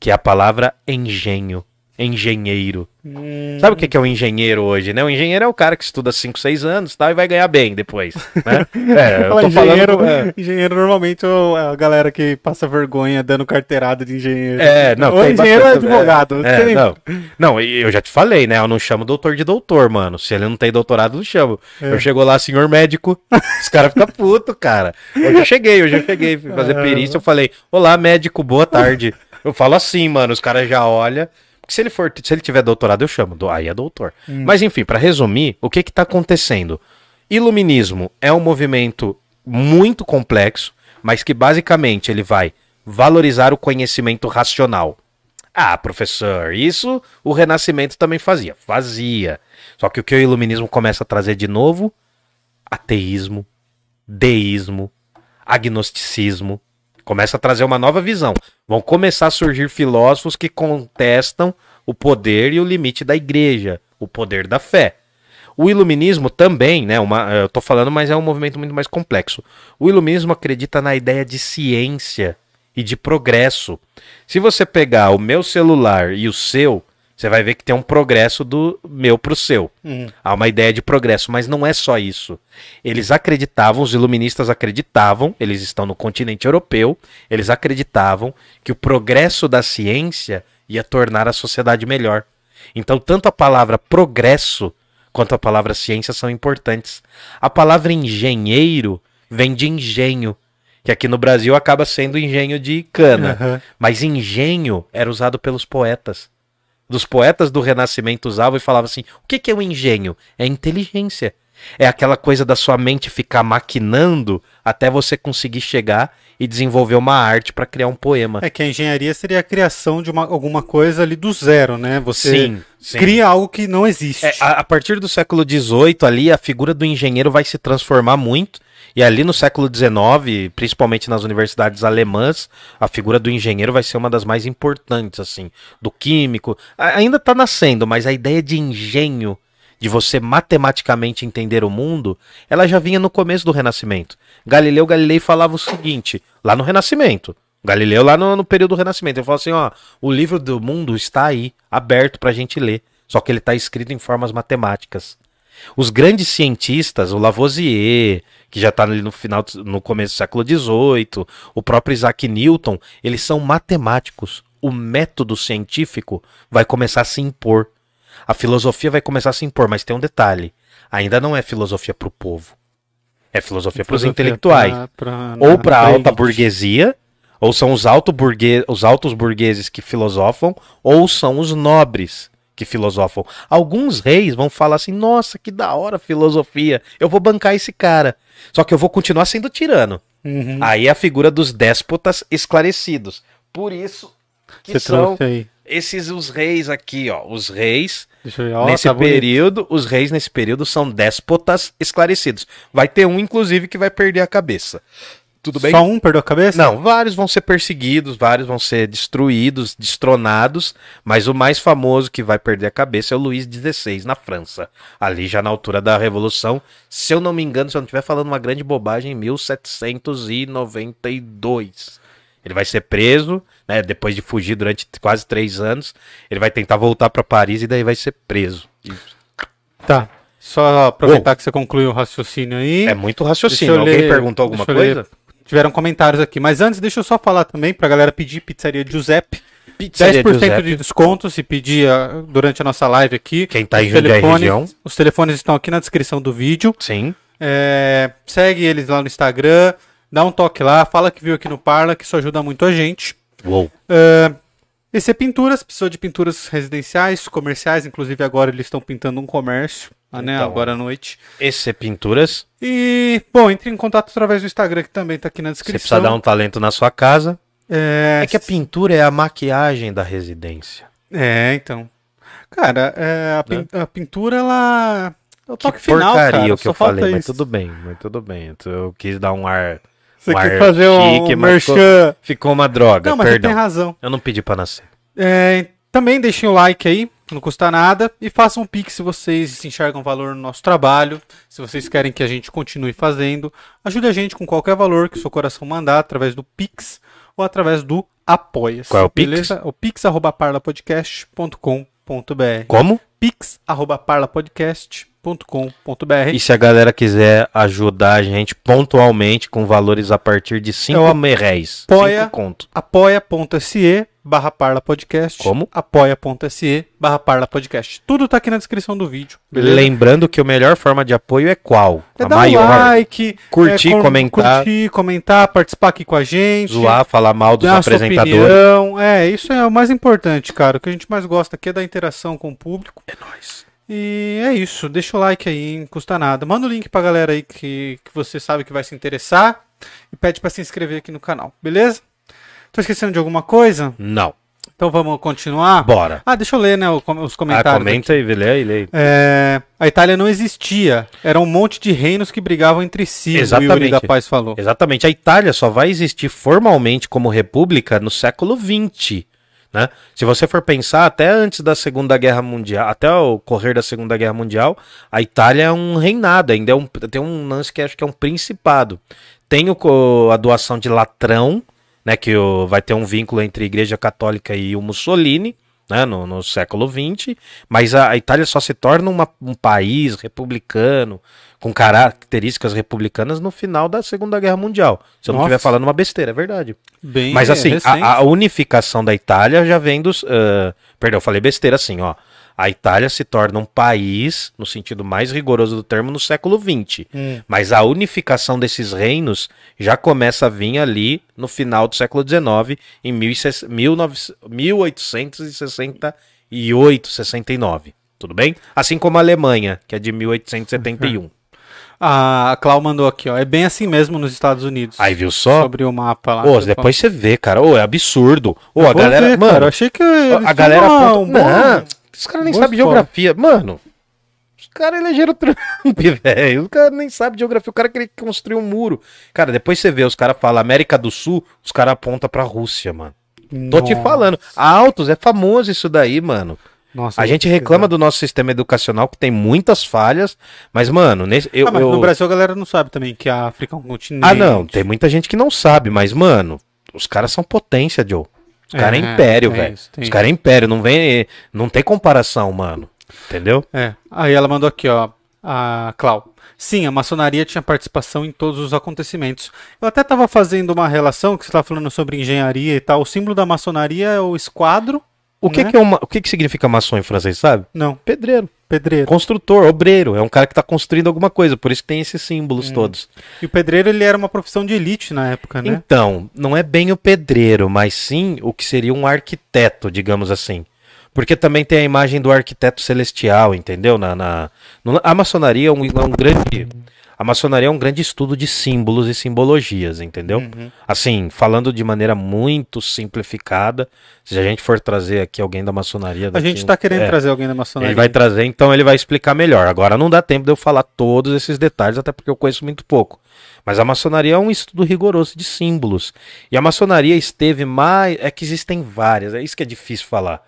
que é a palavra engenho. Engenheiro. Hum, Sabe o que é um engenheiro hoje, né? O engenheiro é o cara que estuda 5, 6 anos tal, e vai ganhar bem depois. Né? [laughs] É, eu tô engenheiro, falando. é. engenheiro normalmente é a galera que passa vergonha dando carteirada de engenheiro. É, não, Ou engenheiro é bastante- advogado. É, tem- não. Não, eu já te falei, né? Eu não chamo doutor de doutor, mano. Se ele não tem doutorado, eu não chamo. É. Eu chego lá, senhor médico, [laughs] os caras ficam putos, cara. Eu já cheguei, eu já cheguei, fui fazer É. perícia, eu falei, olá, médico, boa tarde. Eu falo assim, mano, os caras já olham. Porque se ele for, se ele tiver doutorado, eu chamo. do- Aí é doutor. Hum. Mas enfim, pra resumir, o que que tá acontecendo? Iluminismo é um movimento muito complexo, mas que basicamente ele vai valorizar o conhecimento racional. Ah, professor, isso o Renascimento também fazia. Fazia. Só que o que o iluminismo começa a trazer de novo? Ateísmo, deísmo, agnosticismo. Começa a trazer uma nova visão. Vão começar a surgir filósofos que contestam o poder e o limite da igreja, o poder da fé. O iluminismo também, né? Uma, eu tô falando, mas é um movimento muito mais complexo. O iluminismo acredita na ideia de ciência e de progresso. Se você pegar o meu celular e o seu, você vai ver que tem um progresso do meu pro seu. Hum. Há uma ideia de progresso, mas não é só isso. Eles acreditavam, os iluministas acreditavam, eles estão no continente europeu, eles acreditavam que o progresso da ciência ia tornar a sociedade melhor. Então, tanto a palavra progresso quanto a palavra ciência são importantes. A palavra engenheiro vem de engenho, que aqui no Brasil acaba sendo engenho de cana. Aham. Mas engenho era usado pelos poetas. Dos poetas do Renascimento usavam e falavam assim: o que, que é o engenho? É inteligência. É aquela coisa da sua mente ficar maquinando até você conseguir chegar e desenvolver uma arte para criar um poema. É que a engenharia seria a criação de uma, alguma coisa ali do zero, né? Você sim, sim. cria algo que não existe. É, a, a partir do século XVIII, ali, a figura do engenheiro vai se transformar muito. E ali no século XIX, principalmente nas universidades alemãs, a figura do engenheiro vai ser uma das mais importantes, assim, do químico. A- ainda está nascendo, mas a ideia de engenho, de você matematicamente entender o mundo, ela já vinha no começo do Renascimento. Galileu Galilei falava o seguinte, lá no Renascimento. Galileu lá no, no período do Renascimento, ele falou assim, ó, o livro do mundo está aí, aberto pra gente ler. Só que ele está escrito em formas matemáticas. Os grandes cientistas, o Lavoisier, que já está ali no final, no começo do século XVIII, o próprio Isaac Newton, eles são matemáticos. O método científico vai começar a se impor. A filosofia vai começar a se impor, mas tem um detalhe: ainda não é filosofia para o povo. É filosofia para os intelectuais pra- pra- ou para pra alta burguesia, ou são os, alto burgue... os altos burgueses que filosofam, ou são os nobres que filosofam. Alguns reis vão falar assim: nossa, que da hora a filosofia, eu vou bancar esse cara. Só que eu vou continuar sendo tirano. Uhum. Aí a figura dos déspotas esclarecidos. Por isso que Você são esses os reis aqui, ó. Os reis. Ó, nesse tá bonito. período, os reis nesse período são déspotas esclarecidos. Vai ter um, inclusive, que vai perder a cabeça. Tudo bem? Só um perdeu a cabeça? Não, vários vão ser perseguidos, vários vão ser destruídos, destronados, mas o mais famoso que vai perder a cabeça é o Luís XVI, na França. Ali já na altura da Revolução, se eu não me engano, se eu não estiver falando uma grande bobagem, em 1792. Ele vai ser preso, né, depois de fugir durante quase três anos. Ele vai tentar voltar para Paris e daí vai ser preso. Tá. Só aproveitar que você concluiu o raciocínio aí. É muito raciocínio. Alguém ler- perguntou alguma eu ler. Tiveram comentários aqui. Mas antes, deixa eu só falar também pra galera pedir pizzaria Giuseppe. 10% Pizzaria Giuseppe. de desconto se pedir ah, durante a nossa live aqui. Quem tá em Jundiaí região. Os telefones estão aqui na descrição do vídeo. Sim. É, segue eles lá no Instagram. Dá um toque lá. Fala que viu aqui no Parla, que isso ajuda muito a gente. Uou. É, esse é pinturas, precisou de pinturas residenciais, comerciais, inclusive agora eles estão pintando um comércio, né, Então. agora à noite. Esse é Pinturas. E, bom, entre em contato através do Instagram, que também tá aqui na Você descrição. precisa dar um talento na sua casa. É, É que a pintura é a maquiagem da residência. é, então. Cara, é, a, pin- a pintura, ela... É o toque que final, porcaria cara. o que eu falei, mas isso. tudo bem, mas tudo bem. Eu quis dar um ar. Você um ar fazer um, chique, um mas ficou, ficou uma droga, Não, mas você perdão. tem razão. Eu não pedi pra nascer. É, também deixem o like aí, não custa nada. E façam um pix se vocês se enxergam valor no nosso trabalho. Se vocês querem que a gente continue fazendo. Ajude a gente com qualquer valor que o seu coração mandar através do pix. ou através do Apoia-se. Qual é o Pix? Beleza? O pix@parlapodcast.com.br. Como? pix@parlapodcast.com.br. E se a galera quiser ajudar a gente pontualmente com valores a partir de 5 Eu reais. apoia- 5 conto. apoia.se barra parlapodcast. Como? apoia.se barra parlapodcast. Tudo tá aqui na descrição do vídeo. beleza? Lembrando que a melhor forma de apoio é qual? É a dar maior. like, Curtir, com- comentar. curtir, comentar, participar aqui com a gente. Zoar, falar mal dos apresentadores. opinião. É, isso é o mais importante, cara. O que a gente mais gosta aqui é da interação com o público. É nóis. E é isso. Deixa o like aí, não custa nada. Manda o link pra galera aí que, que você sabe que vai se interessar. E pede pra se inscrever aqui no canal, beleza? Tô esquecendo de alguma coisa? Não. Então vamos continuar? Bora. Ah, deixa eu ler, né, o os Ah, comentários. comenta aí, lê aí, lê aí. É, a Itália não existia. Era um monte de reinos que brigavam entre si. O Exatamente. Yuri da Paz falou. Exatamente. A Itália só vai existir formalmente como república no século XX. Né? Se você for pensar, até antes da Segunda Guerra Mundial, até o correr da Segunda Guerra Mundial, a Itália é um reinado, ainda é um, tem um lance que acho que é um principado. Tem o a doação de Latrão, né, que o- vai ter um vínculo entre a Igreja Católica e o Mussolini, né, no, no século XX, mas a, a Itália só se torna uma- um país republicano, com características republicanas no final da Segunda Guerra Mundial. Se eu não Nossa. estiver falando uma besteira, é verdade. Bem Mas assim, a, a unificação da Itália já vem dos. ah, perdão, eu falei besteira assim, ó. A Itália se torna um país, no sentido mais rigoroso do termo, no século XX. Hum. Mas a unificação desses reinos já começa a vir ali no final do século XIX, em 16 19 1868, 69. Tudo bem? Assim como a Alemanha, que é de 1871. [laughs] A Clau mandou aqui, ó. É bem assim mesmo nos Estados Unidos. Aí viu só? Sobre o mapa lá. Ô, que você depois você vê, cara. Ô, é absurdo. Ô, falou. a galera. ver, mano, cara, eu achei que. a galera tinham aponta. Não, os caras nem sabem geografia. Mano, os caras elegeram Trump, [laughs] velho. Os caras nem sabem geografia. O cara queria construir um muro. Cara, depois você vê, os caras falam América do Sul, os caras apontam pra Rússia, mano. Tô te Nossa. falando. A Autos é famoso isso daí, mano. Nossa, A eu gente reclama do nosso sistema educacional que tem muitas falhas, mas, mano, nesse, eu, Ah, mas eu- no Brasil a galera não sabe também que a África é um continente. Ah, não, tem muita gente que não sabe, mas, mano, os caras são potência, Joe. Os caras é, É, império, velho. Os caras é império, não vem, não tem comparação, mano. Entendeu? É. Aí ela mandou aqui, ó. A Clau. Sim, a maçonaria tinha participação em todos os acontecimentos. Eu até estava fazendo uma relação que você estava falando sobre engenharia e tal. O símbolo da maçonaria é o esquadro. O que, Né? que é uma, o que, que significa maçom em francês, sabe? Não, Pedreiro, pedreiro. construtor, obreiro, é um cara que tá construindo alguma coisa, por isso que tem esses símbolos Hum. todos. E o pedreiro ele era uma profissão de elite na época, né? Então, não é bem o pedreiro, mas sim o que seria um arquiteto, digamos assim. Porque também tem a imagem do arquiteto celestial, entendeu? Na, na, no- a maçonaria é um, é um grande. A maçonaria é um grande estudo de símbolos e simbologias, entendeu? Uhum. Assim, falando de maneira muito simplificada, se a gente for trazer aqui alguém da maçonaria. A daqui gente um- tá querendo é, trazer alguém da maçonaria. Ele vai trazer, então ele vai explicar melhor. Agora não dá tempo de eu falar todos esses detalhes, até porque eu conheço muito pouco. Mas a maçonaria é um estudo rigoroso de símbolos. E a maçonaria esteve mais. É que existem várias, é isso que é difícil falar.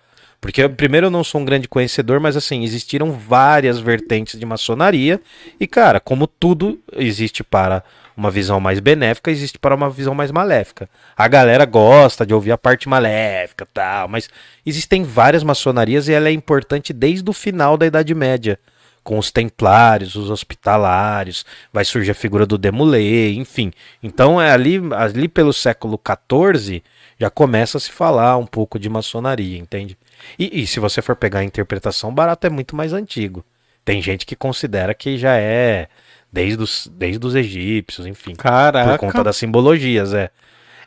Porque, primeiro, eu não sou um grande conhecedor, mas assim, existiram várias vertentes de maçonaria. E, cara, como tudo existe para uma visão mais benéfica, existe para uma visão mais maléfica. A galera gosta de ouvir a parte maléfica tal, mas existem várias maçonarias e ela é importante desde o final da Idade Média. Com os templários, os hospitalários, vai surgir a figura do Demolay, enfim. Então, é ali, ali pelo século XIV, já começa a se falar um pouco de maçonaria, entende? E, e se você for pegar a interpretação, barato é muito mais antigo. Tem gente que considera que já é desde os, desde os egípcios, enfim. Caraca. Por conta das simbologias, é.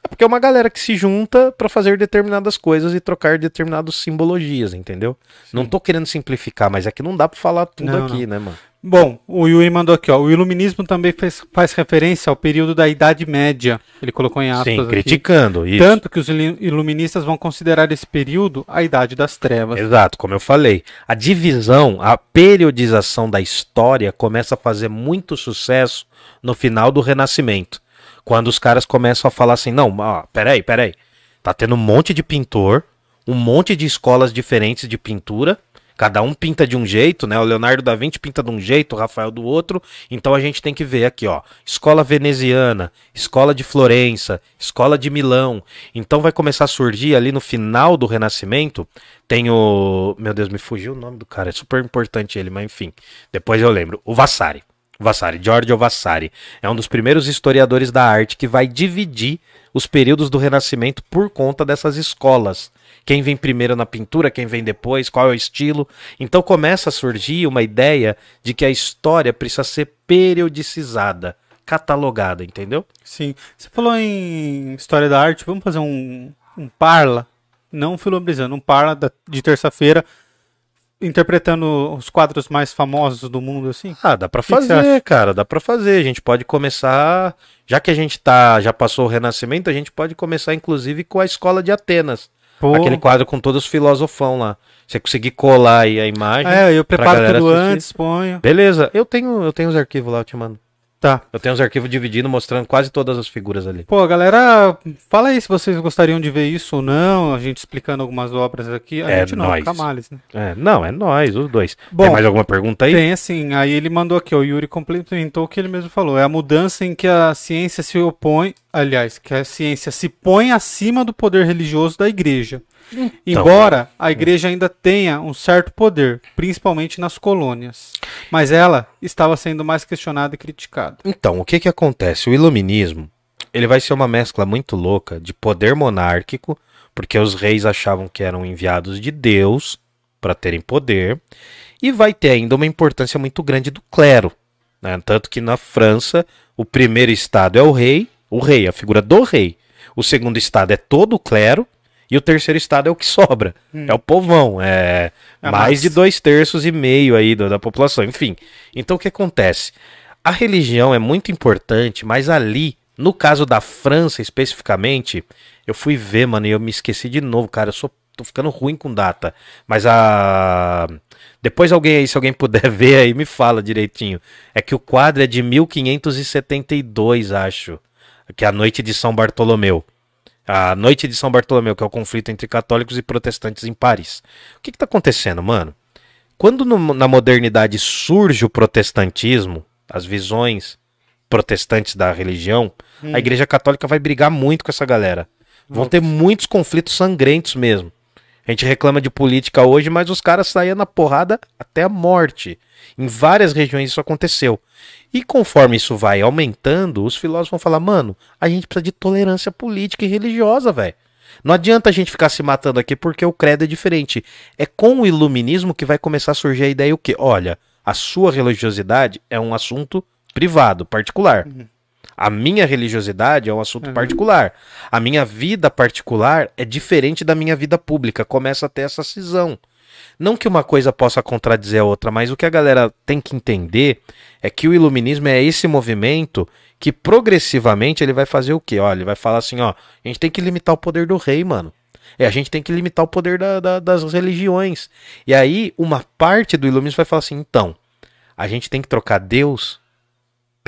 É porque é uma galera que se junta pra fazer determinadas coisas e trocar determinadas simbologias, entendeu? Não tô querendo simplificar, mas é que não dá pra falar tudo Não, aqui, né, mano? Bom, o Yuri mandou aqui, ó. O iluminismo também fez- faz referência ao período da Idade Média. Ele colocou em aspas Sim, aqui. criticando. Isso. Tanto que os iluministas vão considerar esse período a Idade das Trevas. Exato, como eu falei. A divisão, a periodização da história começa a fazer muito sucesso no final do Renascimento. Quando os caras começam a falar assim: não, ó, peraí, peraí. Tá tendo um monte de pintor, um monte de escolas diferentes de pintura. Cada um pinta de um jeito, né? O Leonardo da Vinci pinta de um jeito, o Rafael do outro. Então a gente tem que ver aqui, ó. Escola veneziana, escola de Florença, escola de Milão. Então vai começar a surgir ali no final do Renascimento. Tem o. Meu Deus, me fugiu o nome do cara. É super importante ele, mas enfim. Depois eu lembro. O Vassari. Vassari, Giorgio Vassari. É um dos primeiros historiadores da arte que vai dividir os períodos do Renascimento por conta dessas escolas. Quem vem primeiro na pintura, quem vem depois, qual é o estilo. Então começa a surgir uma ideia de que a história precisa ser periodicizada, catalogada, entendeu? Sim. Você falou em história da arte, vamos fazer um, um parla, não filobrizando, um parla de terça-feira, interpretando os quadros mais famosos do mundo, assim? Ah, dá pra que que fazer, cara, dá pra fazer. A gente pode começar, já que a gente tá, já passou o Renascimento, a gente pode começar inclusive com a escola de Atenas. Pô, Aquele quadro com todos os filosofão lá. Você conseguir colar aí a imagem. é, eu preparo tudo assistir. antes, ponho. Beleza, eu tenho, eu tenho os arquivos lá, eu te mando. Tá. Eu tenho os arquivos dividindo, mostrando quase todas as figuras ali. Pô, galera, fala aí se vocês gostariam de ver isso ou não, a gente explicando algumas obras aqui. A É gente não, nóis. o Camales, né? É, não, é nós, os dois. Bom, Tem mais alguma pergunta aí? Tem assim, aí ele mandou aqui, o Yuri complementou o que ele mesmo falou. É a mudança em que a ciência se opõe, aliás, que a ciência se põe acima do poder religioso da igreja. Embora a igreja ainda tenha um certo poder, principalmente nas colônias. Mas ela estava sendo mais questionada e criticada. Então, o que que acontece? O iluminismo, ele vai ser uma mescla muito louca de poder monárquico, porque os reis achavam que eram enviados de Deus para terem poder, e vai ter ainda uma importância muito grande do clero. né? Tanto que na França, o primeiro estado é o rei, o rei, a figura do rei. O segundo estado é todo o clero, e o terceiro estado é o que sobra. É o povão, é A mais de dois terços e meio aí do- da população. Enfim, então o que acontece? A religião é muito importante, mas ali, no caso da França especificamente, eu fui ver, mano, e eu me esqueci de novo, cara. Eu sou, tô ficando ruim com data. Mas a. Depois alguém aí, se alguém puder [laughs] ver aí, me fala direitinho. É que o quadro é de 1572, acho. Que é a noite de São Bartolomeu. A noite de São Bartolomeu, que é o conflito entre católicos e protestantes em Paris. O que, que tá acontecendo, mano? Quando no- na modernidade surge o protestantismo, as visões protestantes da religião, a Igreja Católica vai brigar muito com essa galera. Vão ter muitos conflitos sangrentos mesmo. A gente reclama de política hoje, mas os caras saíam na porrada até a morte. Em várias regiões isso aconteceu. E conforme isso vai aumentando, os filósofos vão falar: mano, a gente precisa de tolerância política e religiosa, velho. Não adianta a gente ficar se matando aqui porque o credo é diferente. É com o iluminismo que vai começar a surgir a ideia o quê? Olha, a sua religiosidade é um assunto privado, particular. A minha religiosidade é um assunto Uhum. particular. A minha vida particular é diferente da minha vida pública. Começa a ter essa cisão. Não que uma coisa possa contradizer a outra, mas o que a galera tem que entender é que o iluminismo é esse movimento que progressivamente ele vai fazer o quê? Ó, ele vai falar assim, ó, a gente tem que limitar o poder do rei, mano. É, a gente tem que limitar o poder da- da- das religiões. E aí, uma parte do iluminismo vai falar assim, então, a gente tem que trocar Deus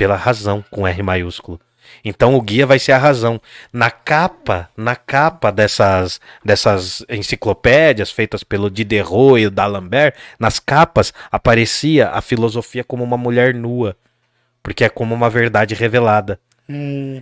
pela razão, com R maiúsculo. Então o guia vai ser a razão. Na capa, na capa dessas, dessas enciclopédias feitas pelo Diderot e o D'Alembert, nas capas aparecia a filosofia como uma mulher nua, porque é como uma verdade revelada.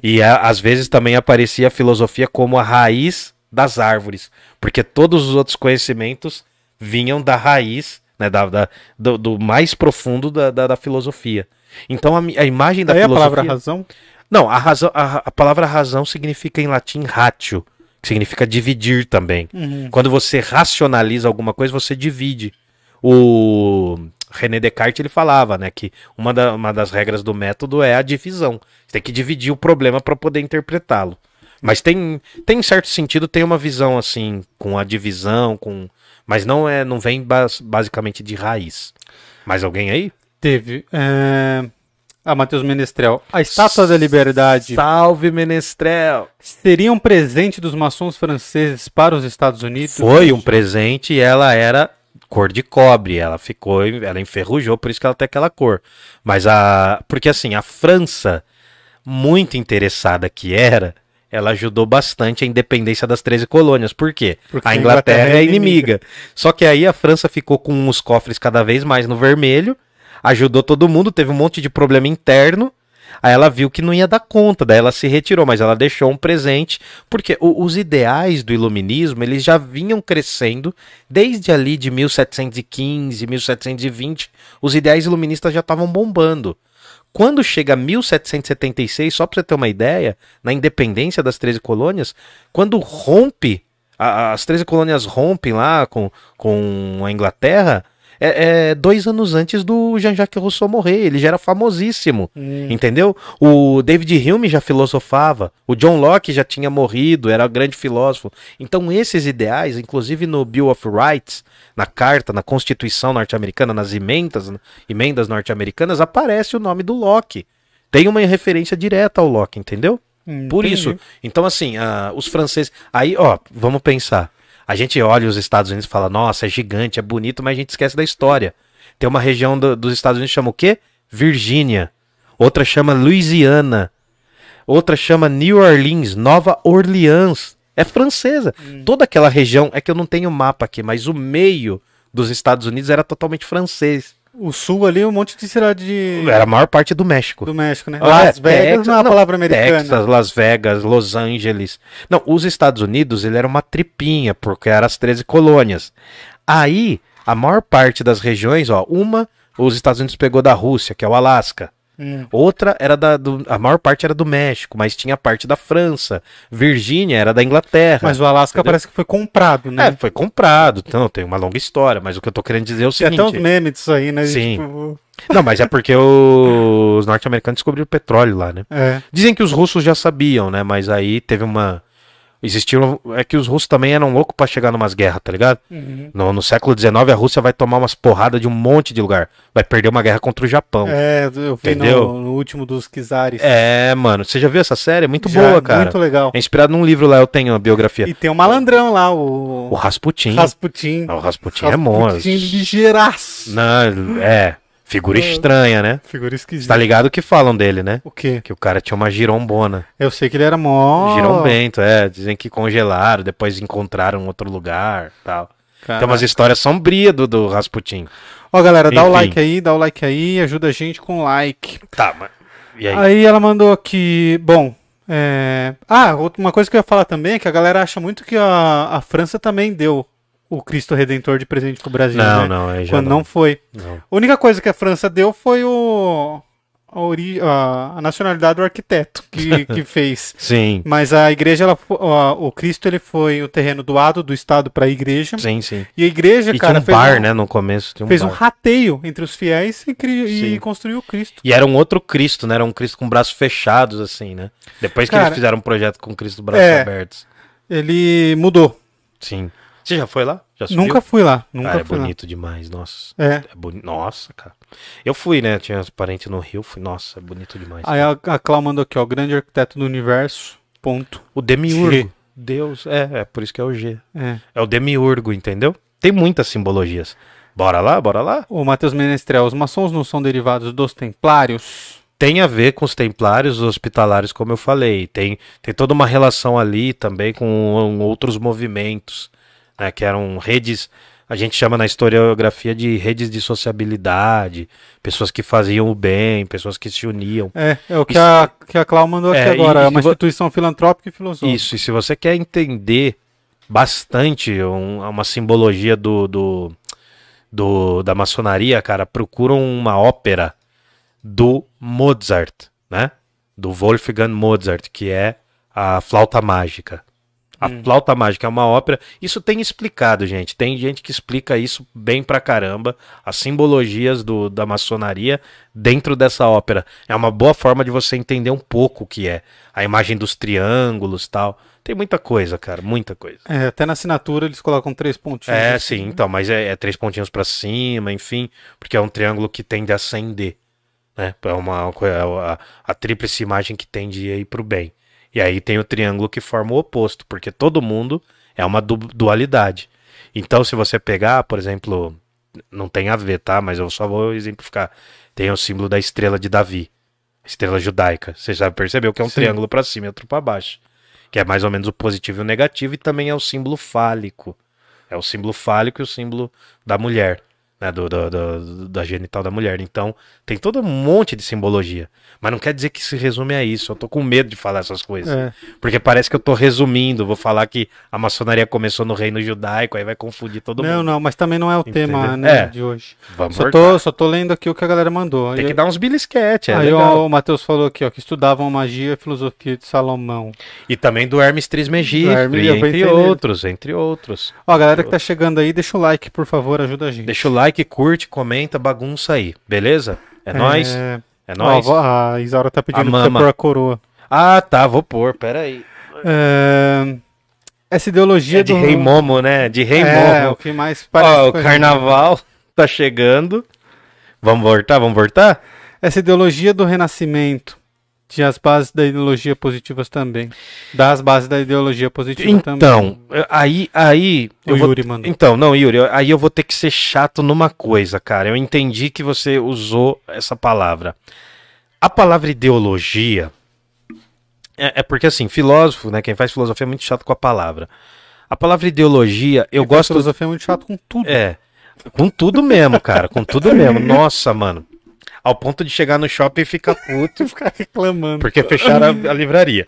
E a- às vezes também aparecia a filosofia como a raiz das árvores, porque todos os outros conhecimentos vinham da raiz, né, da, da- do, do mais profundo da, da, da filosofia. Então a, a imagem da Daí a filosofia... palavra razão. Não, a, razão, a, a palavra razão significa em latim ratio, que significa dividir também. Quando você racionaliza alguma coisa, você divide. O René Descartes ele falava, né, que uma, da- uma das regras do método é a divisão. Você tem que dividir o problema para poder interpretá-lo. Mas tem, tem em certo sentido tem uma visão assim com a divisão, com, mas não é, não vem bas- basicamente de raiz. Mais alguém aí? Teve. É... Ah, Matheus Menestrel. A Estátua da Liberdade Salve Menestrel. seria um presente dos maçons franceses para os Estados Unidos? Foi um presente e ela era cor de cobre. Ela ficou, ela enferrujou, por isso que ela tem aquela cor. Mas a, porque assim, a França, muito interessada que era, ela ajudou bastante a independência das 13 colônias. Por quê? Porque a Inglaterra, é inimiga. Só que aí a França ficou com os cofres cada vez mais no vermelho, ajudou todo mundo, teve um monte de problema interno. Aí ela viu que não ia dar conta, daí ela se retirou, mas ela deixou um presente, porque os ideais do iluminismo, eles já vinham crescendo desde ali de 1715, 1720, os ideais iluministas já estavam bombando. Quando chega 1776, só para você ter uma ideia, na independência das 13 colônias, quando rompe, a- as 13 colônias rompem lá com, com a Inglaterra, é, é dois anos antes do Jean-Jacques Rousseau morrer. Ele já era famosíssimo. Hum. Entendeu? O David Hume já filosofava, o John Locke já tinha morrido, era grande filósofo. Então esses ideais, inclusive no Bill of Rights, na carta, na Constituição norte-americana, nas emendas, emendas norte-americanas, aparece o nome do Locke. Tem uma referência direta ao Locke, entendeu? Por Entendi. isso. Então, assim, ah, os franceses. Aí, ó, vamos pensar. A gente olha os Estados Unidos e fala, nossa, é gigante, é bonito, mas a gente esquece da história. Tem uma região do- dos Estados Unidos que chama o quê? Virgínia. Outra chama Louisiana. Outra chama New Orleans, Nova Orleans. É francesa. Toda aquela região, é que eu não tenho mapa aqui, mas o meio dos Estados Unidos era totalmente francês. O sul ali, um monte de cidade de- Era a maior parte do México. do México, né? Ah, Las Vegas Texas, não é uma não, palavra americana. Texas, Las Vegas, Los Angeles. Não, os Estados Unidos, ele era uma tripinha, porque eram as 13 colônias. Aí, a maior parte das regiões, ó, uma, os Estados Unidos pegou da Rússia, que é o Alasca. Hum. Outra era da. Do, a maior parte era do México, mas tinha parte da França. Virgínia era da Inglaterra. Mas o Alasca Entendeu? parece que foi comprado, né? É, foi comprado. Então, tem uma longa história, mas o que eu tô querendo dizer é o Tem seguinte. até uns memes disso aí, né? Sim. Tipo, Não, mas é porque os norte-americanos descobriram petróleo lá, né? é. Dizem que os russos já sabiam, né? Mas aí teve uma. Existiram. É que os russos também eram loucos pra chegar numas guerras, tá ligado? Uhum. No, no século XIX, a Rússia vai tomar umas porradas de um monte de lugar. Vai perder uma guerra contra o Japão. É, É, eu vi no, no último dos Kizares. mano. Você já viu essa série? É muito Já, boa, cara. Muito legal. É inspirado num livro lá, eu tenho a biografia. E tem o malandrão lá, O o Rasputin. Rasputin. Ah, O Rasputin é monstro. Rasputin ligeiraço. Não, é. Figura estranha, né? Figura esquisita. tá ligado que falam dele, né? O quê? Que o cara tinha uma girombona. Eu sei que ele era mó... Girombento, é. Dizem que congelaram, depois encontraram outro lugar tal. Cara. Tem umas histórias sombrias do, do Rasputin. Ó, galera, dá o Enfim. like aí, dá o like aí, ajuda a gente com o like. Tá, mas. E aí? Aí ela mandou aqui, bom, é... Ah, uma coisa que eu ia falar também é que a galera acha muito que a, a França também deu o Cristo Redentor de presente pro Brasil, não, né? não, aí já Quando não. não foi. não. A única coisa que a França deu foi o... A, ori... a, nacionalidade do arquiteto que, [laughs] que fez. Sim, Mas a igreja, ela, o Cristo, ele foi o terreno doado do Estado para a igreja. sim, sim. E a igreja, E cara, tinha um fez, bar, um, né? No começo um fez um bar. rateio entre os fiéis e, cri... e construiu o Cristo. E era um outro Cristo, né? Era um Cristo com braços fechados, assim, né? Depois que Cara, eles fizeram um projeto com Cristo braços é. abertos. Ele mudou. Sim. Você já foi lá? Já? Nunca fui lá. Nunca Cara, é fui lá. bonito demais, nossa. É. É boni... Nossa, cara. Eu fui, né? Tinha uns parentes no Rio, fui, nossa, é bonito demais. Aí a, a Clau mandou aqui, ó, grande arquiteto do universo, ponto. O Demiurgo. G. Deus, é, é por isso que é o G. É. É o Demiurgo, entendeu? Tem muitas simbologias. Bora lá, bora lá? O Matheus Menestrel, os maçons não são derivados dos templários? Tem a ver com os templários, os hospitalários, como eu falei. Tem, tem toda uma relação ali também com outros movimentos, né? Que eram redes, a gente chama na historiografia de redes de sociabilidade, pessoas que faziam o bem, pessoas que se uniam. É, é o que, Isso- a, que a Clau mandou aqui É, agora. e- É uma instituição filantrópica e filosófica. Isso, e se você quer entender bastante um- uma simbologia do, do, do- da maçonaria, cara, procura uma ópera do Mozart, né? Do Wolfgang Mozart, que é a Flauta Mágica. A Flauta Mágica é uma ópera. Isso tem explicado, gente. Tem gente que explica isso bem pra caramba. As simbologias do, da maçonaria dentro dessa ópera. É uma boa forma de você entender um pouco o que é. A imagem dos triângulos tal. Tem muita coisa, cara. Muita coisa. É, até na assinatura eles colocam três pontinhos. É, assim. sim, então, mas é, é três pontinhos pra cima, enfim, porque é um triângulo que tende a ascender, né? É uma co- é a, a tríplice imagem que tende a ir pro bem. E aí tem o triângulo que forma o oposto, porque todo mundo é uma du- dualidade. Então, se você pegar, por exemplo, não tem a ver, tá? Mas eu só vou exemplificar. Tem o símbolo da estrela de Davi, estrela judaica. Você já percebeu que é um Sim. triângulo pra cima e outro pra baixo. que é mais ou menos o positivo e o negativo, e também é o símbolo fálico. É o símbolo fálico e o símbolo da mulher, né? Do, do- do- da genital da mulher. Então, tem todo um monte de simbologia. Mas não quer dizer que se resume a isso. Eu tô com medo de falar essas coisas. É. Porque parece que eu tô resumindo. Vou falar que a maçonaria começou no reino judaico, aí vai confundir todo Não, mundo. não, mas também não é o Entendeu? tema né, É. de hoje. Vamos Só voltar. tô, só tô lendo aqui o que a galera mandou. Tem que dar uns belisquete, é Aí ó, o Matheus falou aqui, ó, que estudavam magia e filosofia de Salomão. E também do Hermes Trismegisto, Hermes, entre outros, entre outros. Ó, a galera que tá chegando aí, deixa o like, por favor, ajuda a gente. Deixa o like, curte, comenta, bagunça aí, beleza? É, nóis, É... é Ó, nóis. vó- a Isaura tá pedindo A pra mama. pôr a coroa. Ah, tá, vou pôr, peraí. É... Essa ideologia É de do... Rei Momo, né? De Rei É, o Momo. que mais parece Ó, o a gente. carnaval tá chegando. Vamos voltar, vamos voltar? Essa ideologia do renascimento tinha as bases da ideologia positivas também. Das bases da ideologia positiva também. Então, aí, aí... O eu vou- Yuri mandou. Então, não, Yuri, aí eu vou ter que ser chato numa coisa, cara. Eu entendi que você usou essa palavra. A palavra ideologia é, é porque assim, filósofo, né? Quem faz filosofia é muito chato com a palavra. A palavra ideologia, eu Quem faz gosto. filosofia é muito chato com tudo. É, com tudo mesmo, cara, com tudo mesmo. [laughs] Nossa, mano. Ao ponto de chegar no shopping e ficar puto Ficar reclamando. porque fecharam a, a livraria.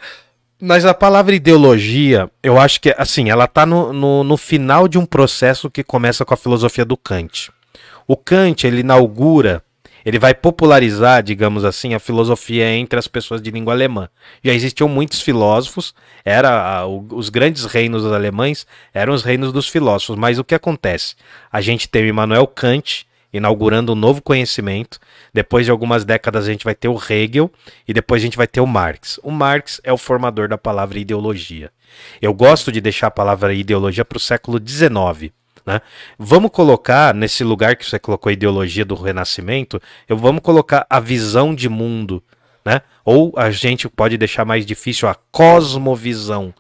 Mas a palavra ideologia, eu acho que, assim, ela tá no, no, no final de um processo que começa com a filosofia do Kant. O Kant, ele inaugura, ele vai popularizar, digamos assim, a filosofia entre as pessoas de língua alemã. Já existiam muitos filósofos, era os grandes reinos alemães eram os reinos dos filósofos, mas o que acontece? A gente tem o Immanuel Kant inaugurando um novo conhecimento, depois de algumas décadas a gente vai ter o Hegel e depois a gente vai ter o Marx. O Marx é o formador da palavra ideologia. Eu gosto de deixar a palavra ideologia para o século XIX. Né? Vamos colocar nesse lugar que você colocou a ideologia do Renascimento, eu vamos colocar a visão de mundo, né? Ou a gente pode deixar mais difícil a cosmovisão.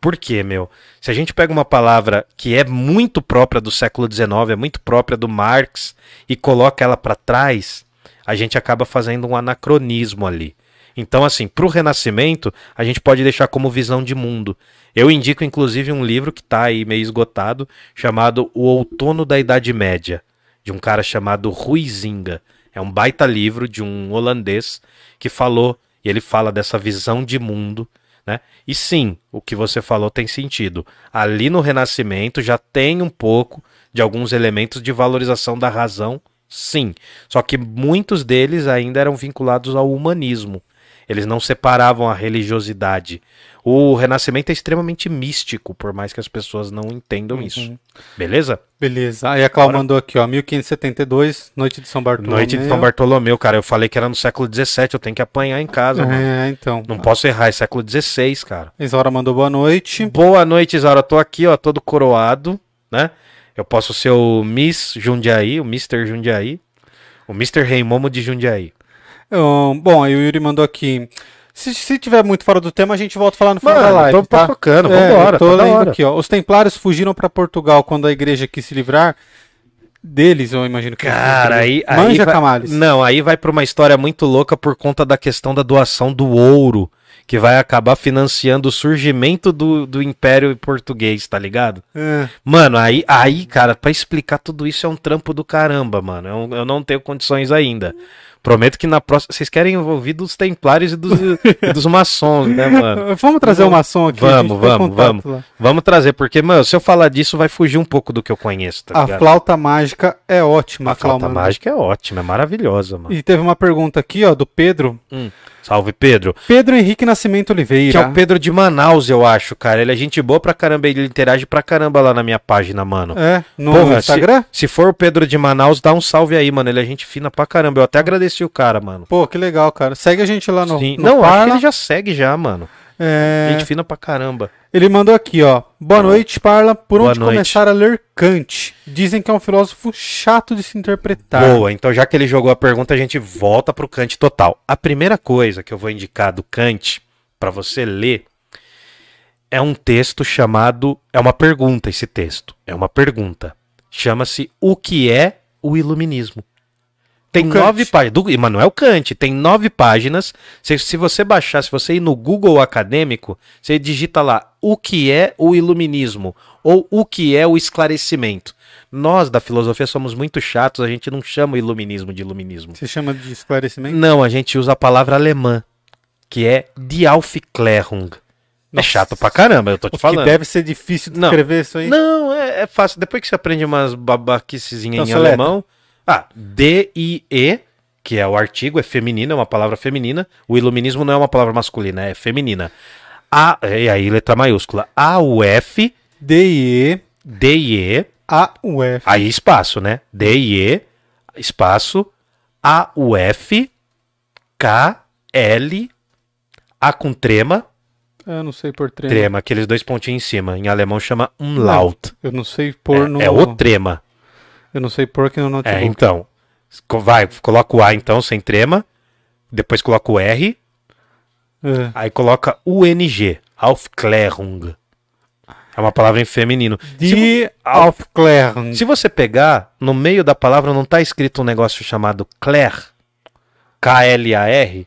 Por quê, meu? Se a gente pega uma palavra que é muito própria do século XIX, é muito própria do Marx e coloca ela para trás, a gente acaba fazendo um anacronismo ali. Então, assim, para o Renascimento, a gente pode deixar como visão de mundo. Eu indico, inclusive, um livro que está aí meio esgotado, chamado O Outono da Idade Média, de um cara chamado Ruizinga. É um baita livro de um holandês que falou, e ele fala dessa visão de mundo, né? E sim, o que você falou tem sentido. Ali no Renascimento já tem um pouco de alguns elementos de valorização da razão, sim. Só que muitos deles ainda eram vinculados ao humanismo. Eles não separavam a religiosidade. O Renascimento é extremamente místico, por mais que as pessoas não entendam isso. Beleza? Beleza. Aí a Clau mandou aqui, ó, 1572, Noite de São Bartolomeu. Noite de São Bartolomeu, cara. Eu falei que era no século XVII, eu tenho que apanhar em casa, mano. É, então. Não posso errar, é século XVI, cara. Isaura mandou boa noite. Boa noite, Isaura. Tô aqui, ó, todo coroado, né? Eu posso ser o Miss Jundiaí, o Mr. Jundiaí. O Mr. Reimomo de Jundiaí. Ahn, bom, aí o Yuri mandou aqui. Se, se tiver muito fora do tema, a gente volta a falar no final Mano, da live. tô tá? tocando, É, vambora, tô tá lendo aqui, ó. Os templários fugiram pra Portugal quando a igreja quis se livrar deles, eu imagino que Cara, aí, aí Manja vai, Camales. Não, aí vai pra uma história muito louca por conta da questão da doação do ouro, que vai acabar financiando o surgimento do, do Império Português, tá ligado? É. Mano, aí, aí, cara, pra explicar tudo isso é um trampo do caramba, mano. Eu, eu não tenho condições ainda. Prometo que na próxima. Vocês querem ouvir dos templários e dos, [laughs] e dos maçons, né, mano? Vamos trazer o maçom aqui. Vamos, vamos, vamos. lá. Vamos trazer, porque, mano, se eu falar disso, vai fugir um pouco do que eu conheço, tá A ligado? flauta mágica é ótima. A flauta mandou. mágica é ótima, é maravilhosa, mano. E teve uma pergunta aqui, ó, do Pedro. Salve, Pedro. Pedro Henrique Nascimento Oliveira. Que é o Pedro de Manaus, eu acho, cara. Ele é gente boa pra caramba, ele interage pra caramba lá na minha página, mano. É, no Porra, Instagram? Se, se for o Pedro de Manaus, dá um salve aí, mano. Ele é gente fina pra caramba. Eu até agradeci o cara, mano. Pô, que legal, cara. Segue a gente lá no, Sim. no Não, acho Parla. que ele já segue já, mano. É, Gente fina pra caramba. Ele mandou aqui, ó. Boa noite, Parla. Por Boa onde noite. começar a ler Kant? Dizem que é um filósofo chato de se interpretar. Boa, então já que ele jogou a pergunta, a gente volta pro Kant total. A primeira coisa que eu vou indicar do Kant pra você ler é um texto chamado. É uma pergunta esse texto. É uma pergunta. Chama-se O que é o Iluminismo? Tem Do nove páginas. Do Immanuel Kant, tem nove páginas. Se, se você baixar, se você ir no Google acadêmico, você digita lá o que é o iluminismo ou o que é o esclarecimento. Nós da filosofia somos muito chatos, a gente não chama o iluminismo de iluminismo. Você chama de esclarecimento? Não, a gente usa a palavra alemã, que é Die Aufklärung. É Nossa. chato pra caramba, eu tô te Que falando. deve ser difícil de Não. escrever isso aí. Não, é, é fácil. Depois que você aprende umas babaquicezinhas Então em alemão. Ah, D-I-E, que é o artigo, é feminino, é uma palavra feminina. O iluminismo não é uma palavra masculina, é feminina. A, e aí, letra maiúscula. A-U-F, D-I-E, D-I-E, A-U-F. aí espaço, né? D-I-E, espaço, A-U-F, K-L, A com trema, Eu não sei por trema. trema, aqueles dois pontinhos em cima. Em alemão chama Umlaut. Eu não sei pôr É, no. é o trema. Eu não sei pôr aqui no notebook. É, então. Vai, coloca o A então, sem trema. Depois coloca o R. É. Aí coloca UNG. Aufklärung. É uma palavra em feminino. Se, Die Aufklärung. se você pegar, no meio da palavra não tá escrito um negócio chamado Klär. K-L-A-R.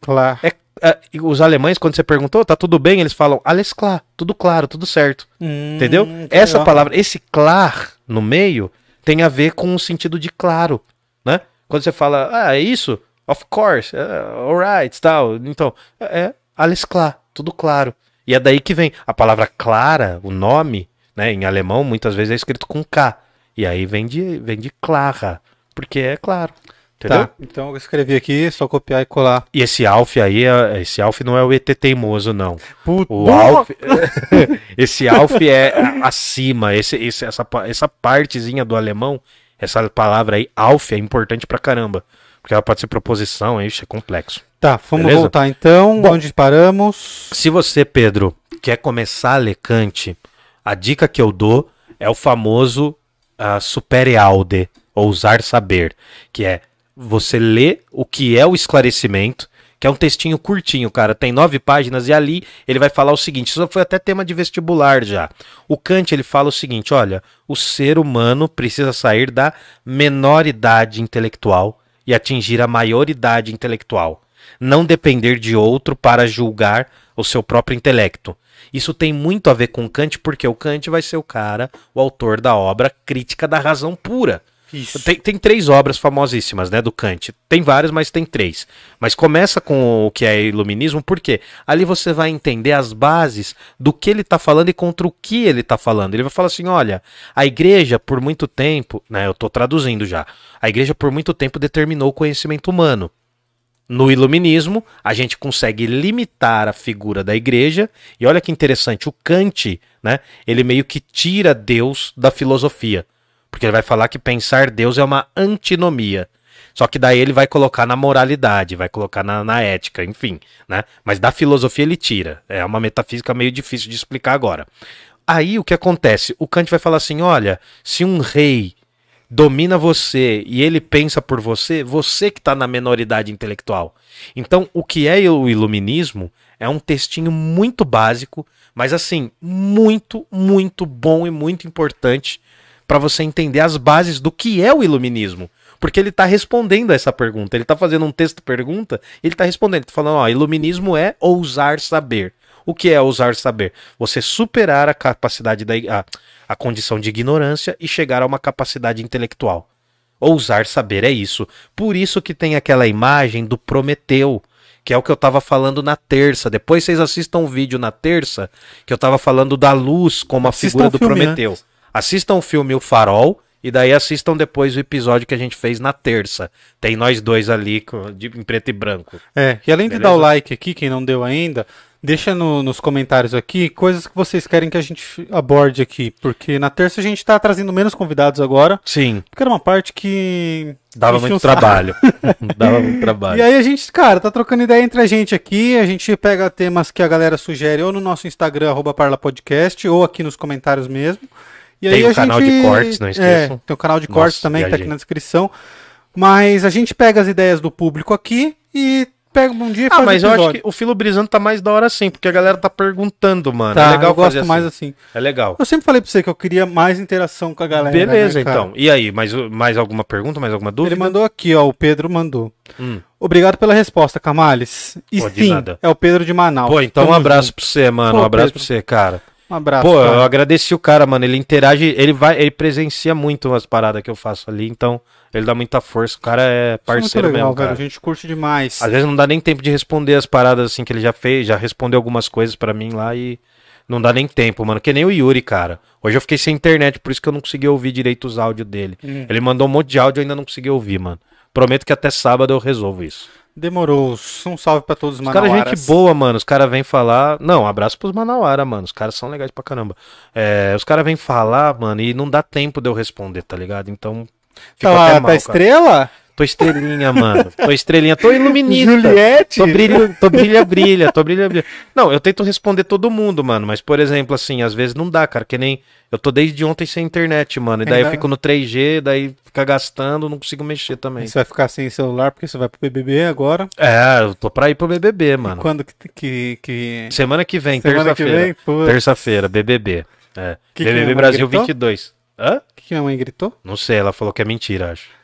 Claro. É, é, os alemães, quando você perguntou, tá tudo bem? Eles falam alles klar. Tudo claro, tudo certo. Hum, Entendeu? que Essa legal. palavra, esse clar no meio, tem a ver com o sentido de claro, né? Quando você fala, ah, é isso? Of course, uh, alright, tal. Então, é é alles klar, tudo claro. E é daí que vem a palavra clara, o nome, né? Em alemão, muitas vezes é escrito com K. E aí vem de, vem de clara, porque é claro. Entendeu? Tá, então eu escrevi aqui, só copiar e colar. E esse Alf aí, é- esse Alf não é o ET teimoso, não. Puta. O Alf, [laughs] esse Alf é acima, esse, esse- essa, essa partezinha do alemão, essa palavra aí, Alf, é importante pra caramba. Porque ela pode ser proposição, isso é complexo. Tá, vamos Beleza? voltar então. Bom. onde paramos? Se você, Pedro, quer começar a ler Kant, a dica que eu dou é o famoso uh, supere aude, ou usar saber, que é você lê o que é o esclarecimento, que é um textinho curtinho, cara, tem nove páginas, e ali ele vai falar o seguinte, isso foi até tema de vestibular já. O Kant, ele fala o seguinte, olha, o ser humano precisa sair da menor idade intelectual e atingir a maioridade intelectual não depender de outro para julgar o seu próprio intelecto. Isso tem muito a ver com Kant, porque o Kant vai ser o cara, o autor da obra Crítica da Razão Pura. Isso. Tem, tem três obras famosíssimas, né, do Kant. Tem várias, mas tem três. Mas começa com o que é iluminismo, porque ali você vai entender as bases do que ele está falando e contra o que ele está falando. Ele vai falar assim: olha, a igreja por muito tempo, né, eu estou traduzindo já, a igreja por muito tempo determinou o conhecimento humano. No iluminismo, a gente consegue limitar a figura da igreja, e olha que interessante, o Kant, né, ele meio que tira Deus da filosofia, porque ele vai falar que pensar Deus é uma antinomia. Só que daí ele vai colocar na moralidade, vai colocar na, na ética, enfim, né? Mas da filosofia ele tira. É uma metafísica meio difícil de explicar agora. Aí o que acontece? O Kant vai falar assim: olha, se um rei domina você e ele pensa por você, você que está na menoridade intelectual. Então, o que é o iluminismo é um textinho muito básico, mas assim, muito, muito bom e muito importante para você entender as bases do que é o iluminismo. Porque ele está respondendo a essa pergunta. Ele está fazendo um texto pergunta, ele está respondendo. Ele tá falando, ó, iluminismo é ousar saber. O que é ousar saber? Você superar a capacidade da a, a condição de ignorância e chegar a uma capacidade intelectual. Ousar saber é isso. Por isso que tem aquela imagem do Prometeu, que é o que eu estava falando na terça. Depois vocês assistam o vídeo na terça, que eu estava falando da luz como a Assistam figura do filme Prometeu. Assistam o filme O Farol e daí assistam depois o episódio que a gente fez na terça. Tem nós dois ali com- de- em preto e branco. É, e além de Beleza? dar o like aqui, quem não deu ainda, deixa no- nos comentários aqui coisas que vocês querem que a gente aborde aqui. Porque na terça a gente tá trazendo menos convidados agora, Sim, porque era uma parte que. dava muito trabalho. [laughs] [laughs] dava muito trabalho. E aí a gente, cara, tá trocando ideia entre a gente aqui, a gente pega temas que a galera sugere ou no nosso Instagram, arroba parlapodcast, ou aqui nos comentários mesmo. E Tem aí o canal gente- de cortes, não esqueçam. É, tem o canal de Nossa, cortes também, que tá aqui viajei. na descrição. Mas a gente pega as ideias do público aqui e pega um dia e Ah, faz mas eu acho que o Filo Brisando tá mais da hora sim, porque a galera tá perguntando, mano. Tá, é legal eu gosto fazer mais assim. assim. É legal. Eu sempre falei pra você que eu queria mais interação com a galera. Beleza, né, então. E aí, mais, mais alguma pergunta, mais alguma dúvida? Ele mandou aqui, ó. O Pedro mandou. Hum. Obrigado pela resposta, Camales. E Pô, sim, nada. é o Pedro de Manaus. Pô, então um Tamo abraço junto. pra você, mano. Pô, um abraço Pedro. pra você, cara. Um abraço. Pô, cara. eu agradeci o cara, mano. Ele interage, ele vai, ele presencia muito as paradas que eu faço ali, então ele dá muita força. O cara é é parceiro legal, mesmo, velho. cara. A gente curte demais. Às vezes não dá nem tempo de responder as paradas assim que ele já fez, já respondeu algumas coisas pra mim lá e não dá nem tempo, mano. Que nem o Yuri, cara. Hoje eu fiquei sem internet, por isso que eu não consegui ouvir direito os áudios dele. Hum. Ele mandou um monte de áudio e eu ainda não consegui ouvir, mano. Prometo que até sábado eu resolvo isso. Demorou. Um salve pra todos os Os caras, manauaras. gente boa, mano. Os caras vêm falar. Não, abraço pros Manauara, mano. Os caras são legais pra caramba. É, os caras vêm falar, mano, e não dá tempo de eu responder, tá ligado? Então. Tá Fica lá, até tá mal, cara. estrela? Tô estrelinha, mano. Tô estrelinha, tô iluminista. Juliette? Tô brilho, tô brilha, brilha, tô brilha, brilha. Não, eu tento responder todo mundo, mano. Mas, por exemplo, assim, às vezes não dá, cara. Que nem. Eu tô desde ontem sem internet, mano. E daí eu fico no 3G, daí fica gastando, não consigo mexer também. Você vai ficar sem celular porque você vai pro BBB agora. É, eu tô pra ir pro BBB, mano. Quando que. que, que... Semana que vem, que terça-feira. Terça-feira, BBB. É. Que que BBB mãe Brasil gritou? 22. Hã? O que, que minha mãe gritou? Não sei, ela falou que é mentira, acho.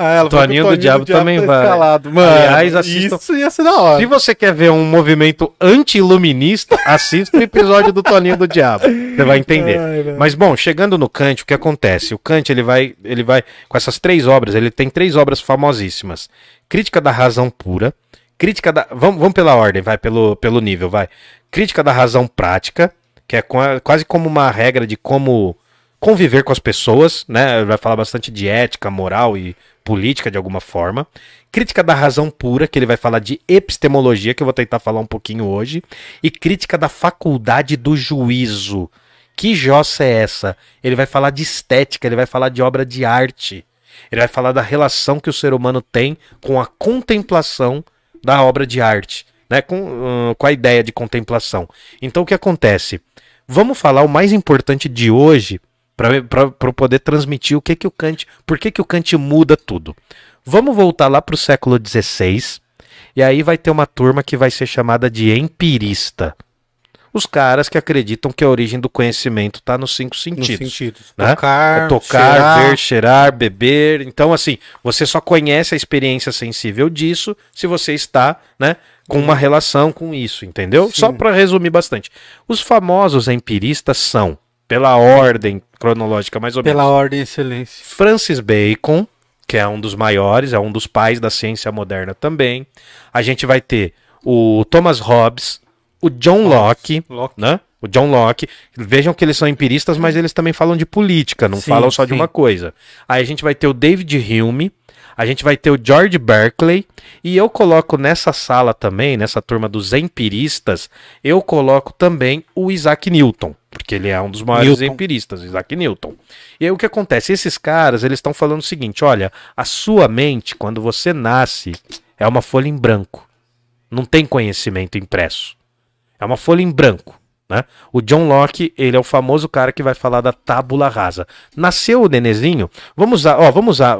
Ah, Toninho do Diabo também vai. escalado. Mano, Aliás, assistam- isso ia ser da hora. Se você quer ver um movimento anti-iluminista, assista o episódio do Toninho do Diabo. Você vai entender. Ai. Mas bom, chegando no Kant, o que acontece? O Kant, ele vai, ele vai com essas três obras, ele tem três obras famosíssimas. Crítica da razão pura, crítica da, vamos, vamos pela ordem, vai pelo, pelo nível, vai. Crítica da razão prática, que é qua- quase como uma regra de como conviver com as pessoas, né? Vai falar bastante de ética, moral e política de alguma forma. Crítica da razão pura, que ele vai falar de epistemologia, que eu vou tentar falar um pouquinho hoje, e crítica da faculdade do juízo. Que jossa é essa? Ele vai falar de estética, ele vai falar de obra de arte. Ele vai falar da relação que o ser humano tem com a contemplação da obra de arte, né? com, ah, com a ideia de contemplação. Então o que acontece? Vamos falar o mais importante de hoje para poder transmitir o que, que o Kant. Por que, que o Kant muda tudo? Vamos voltar lá para o século XVI. E aí vai ter uma turma que vai ser chamada de empirista. Os caras que acreditam que a origem do conhecimento está nos cinco Nos sentidos. sentidos. né? Tocar, É tocar, cheirar. ver, cheirar, beber. Então, assim, você só conhece a experiência sensível disso se você está, né, com uma relação com isso, entendeu? Sim. Só para resumir bastante. Os famosos empiristas são, pela ordem cronológica mais ou menos, Pela ordem excelência. Francis Bacon, que é um dos maiores, é um dos pais da ciência moderna também. A gente vai ter o Thomas Hobbes, o John Locke, Locke. né? O John Locke. Vejam que eles são empiristas, mas eles também falam de política, não Sim, falam só de sim. uma coisa. Aí a gente vai ter o David Hume, a gente vai ter o George Berkeley, e eu coloco nessa sala também, nessa turma dos empiristas, eu coloco também o Isaac Newton, porque ele é um dos maiores Newton. empiristas, Isaac Newton. E aí o que acontece? Esses caras, eles estão falando o seguinte, olha, a sua mente, quando você nasce, é uma folha em branco. Não tem conhecimento impresso. É uma folha em branco. Né? O John Locke, ele é o famoso cara que vai falar da tábula rasa. Nasceu o nenezinho, vamos usar, ó, vamos usar,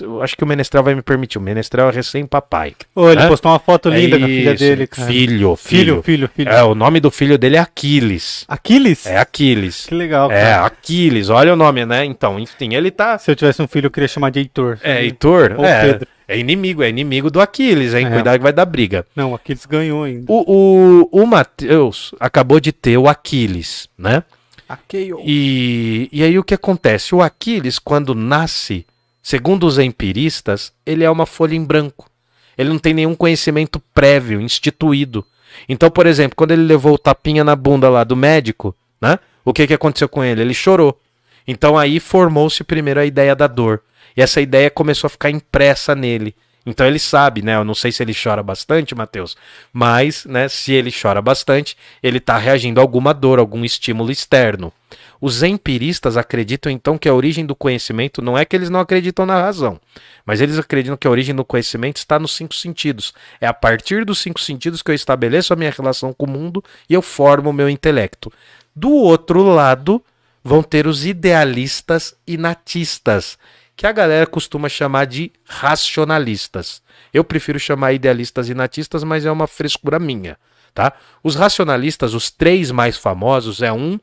eu acho que o Menestrel vai me permitir, o Menestrel é recém-papai. Ô, ele É? postou uma foto linda É da filha dele, cara. Filho, filho, filho. filho. filho. É, o nome do filho dele é Aquiles. Aquiles? É Aquiles. Que legal, É, cara. Aquiles, olha o nome, né? Então, enfim, ele tá. Se eu tivesse um filho, eu queria chamar de Heitor. É, Heitor, Ou é, Pedro. É inimigo, é inimigo do Aquiles, hein? É. Cuidado que vai dar briga. Não, Aquiles ganhou ainda. O, o, o Matheus acabou de ter o Aquiles, né? Aqueio. E, e aí o que acontece? O Aquiles, quando nasce, segundo os empiristas, ele é uma folha em branco. Ele não tem nenhum conhecimento prévio, instituído. Então, por exemplo, quando ele levou o tapinha na bunda lá do médico, né? O que, que aconteceu com ele? Ele chorou. Então aí formou-se primeiro a ideia da dor. E essa ideia começou a ficar impressa nele. Então ele sabe, né? Eu não sei se ele chora bastante, Matheus, mas, né, se ele chora bastante, ele está reagindo a alguma dor, algum estímulo externo. Os empiristas acreditam então que a origem do conhecimento não é que eles não acreditam na razão, mas eles acreditam que a origem do conhecimento está nos cinco sentidos. É a partir dos cinco sentidos que eu estabeleço a minha relação com o mundo e eu formo o meu intelecto. Do outro lado, vão ter os idealistas e natistas, que a galera costuma chamar de racionalistas. Eu prefiro chamar idealistas e natistas, mas é uma frescura minha, tá? Os racionalistas, os três mais famosos, é um,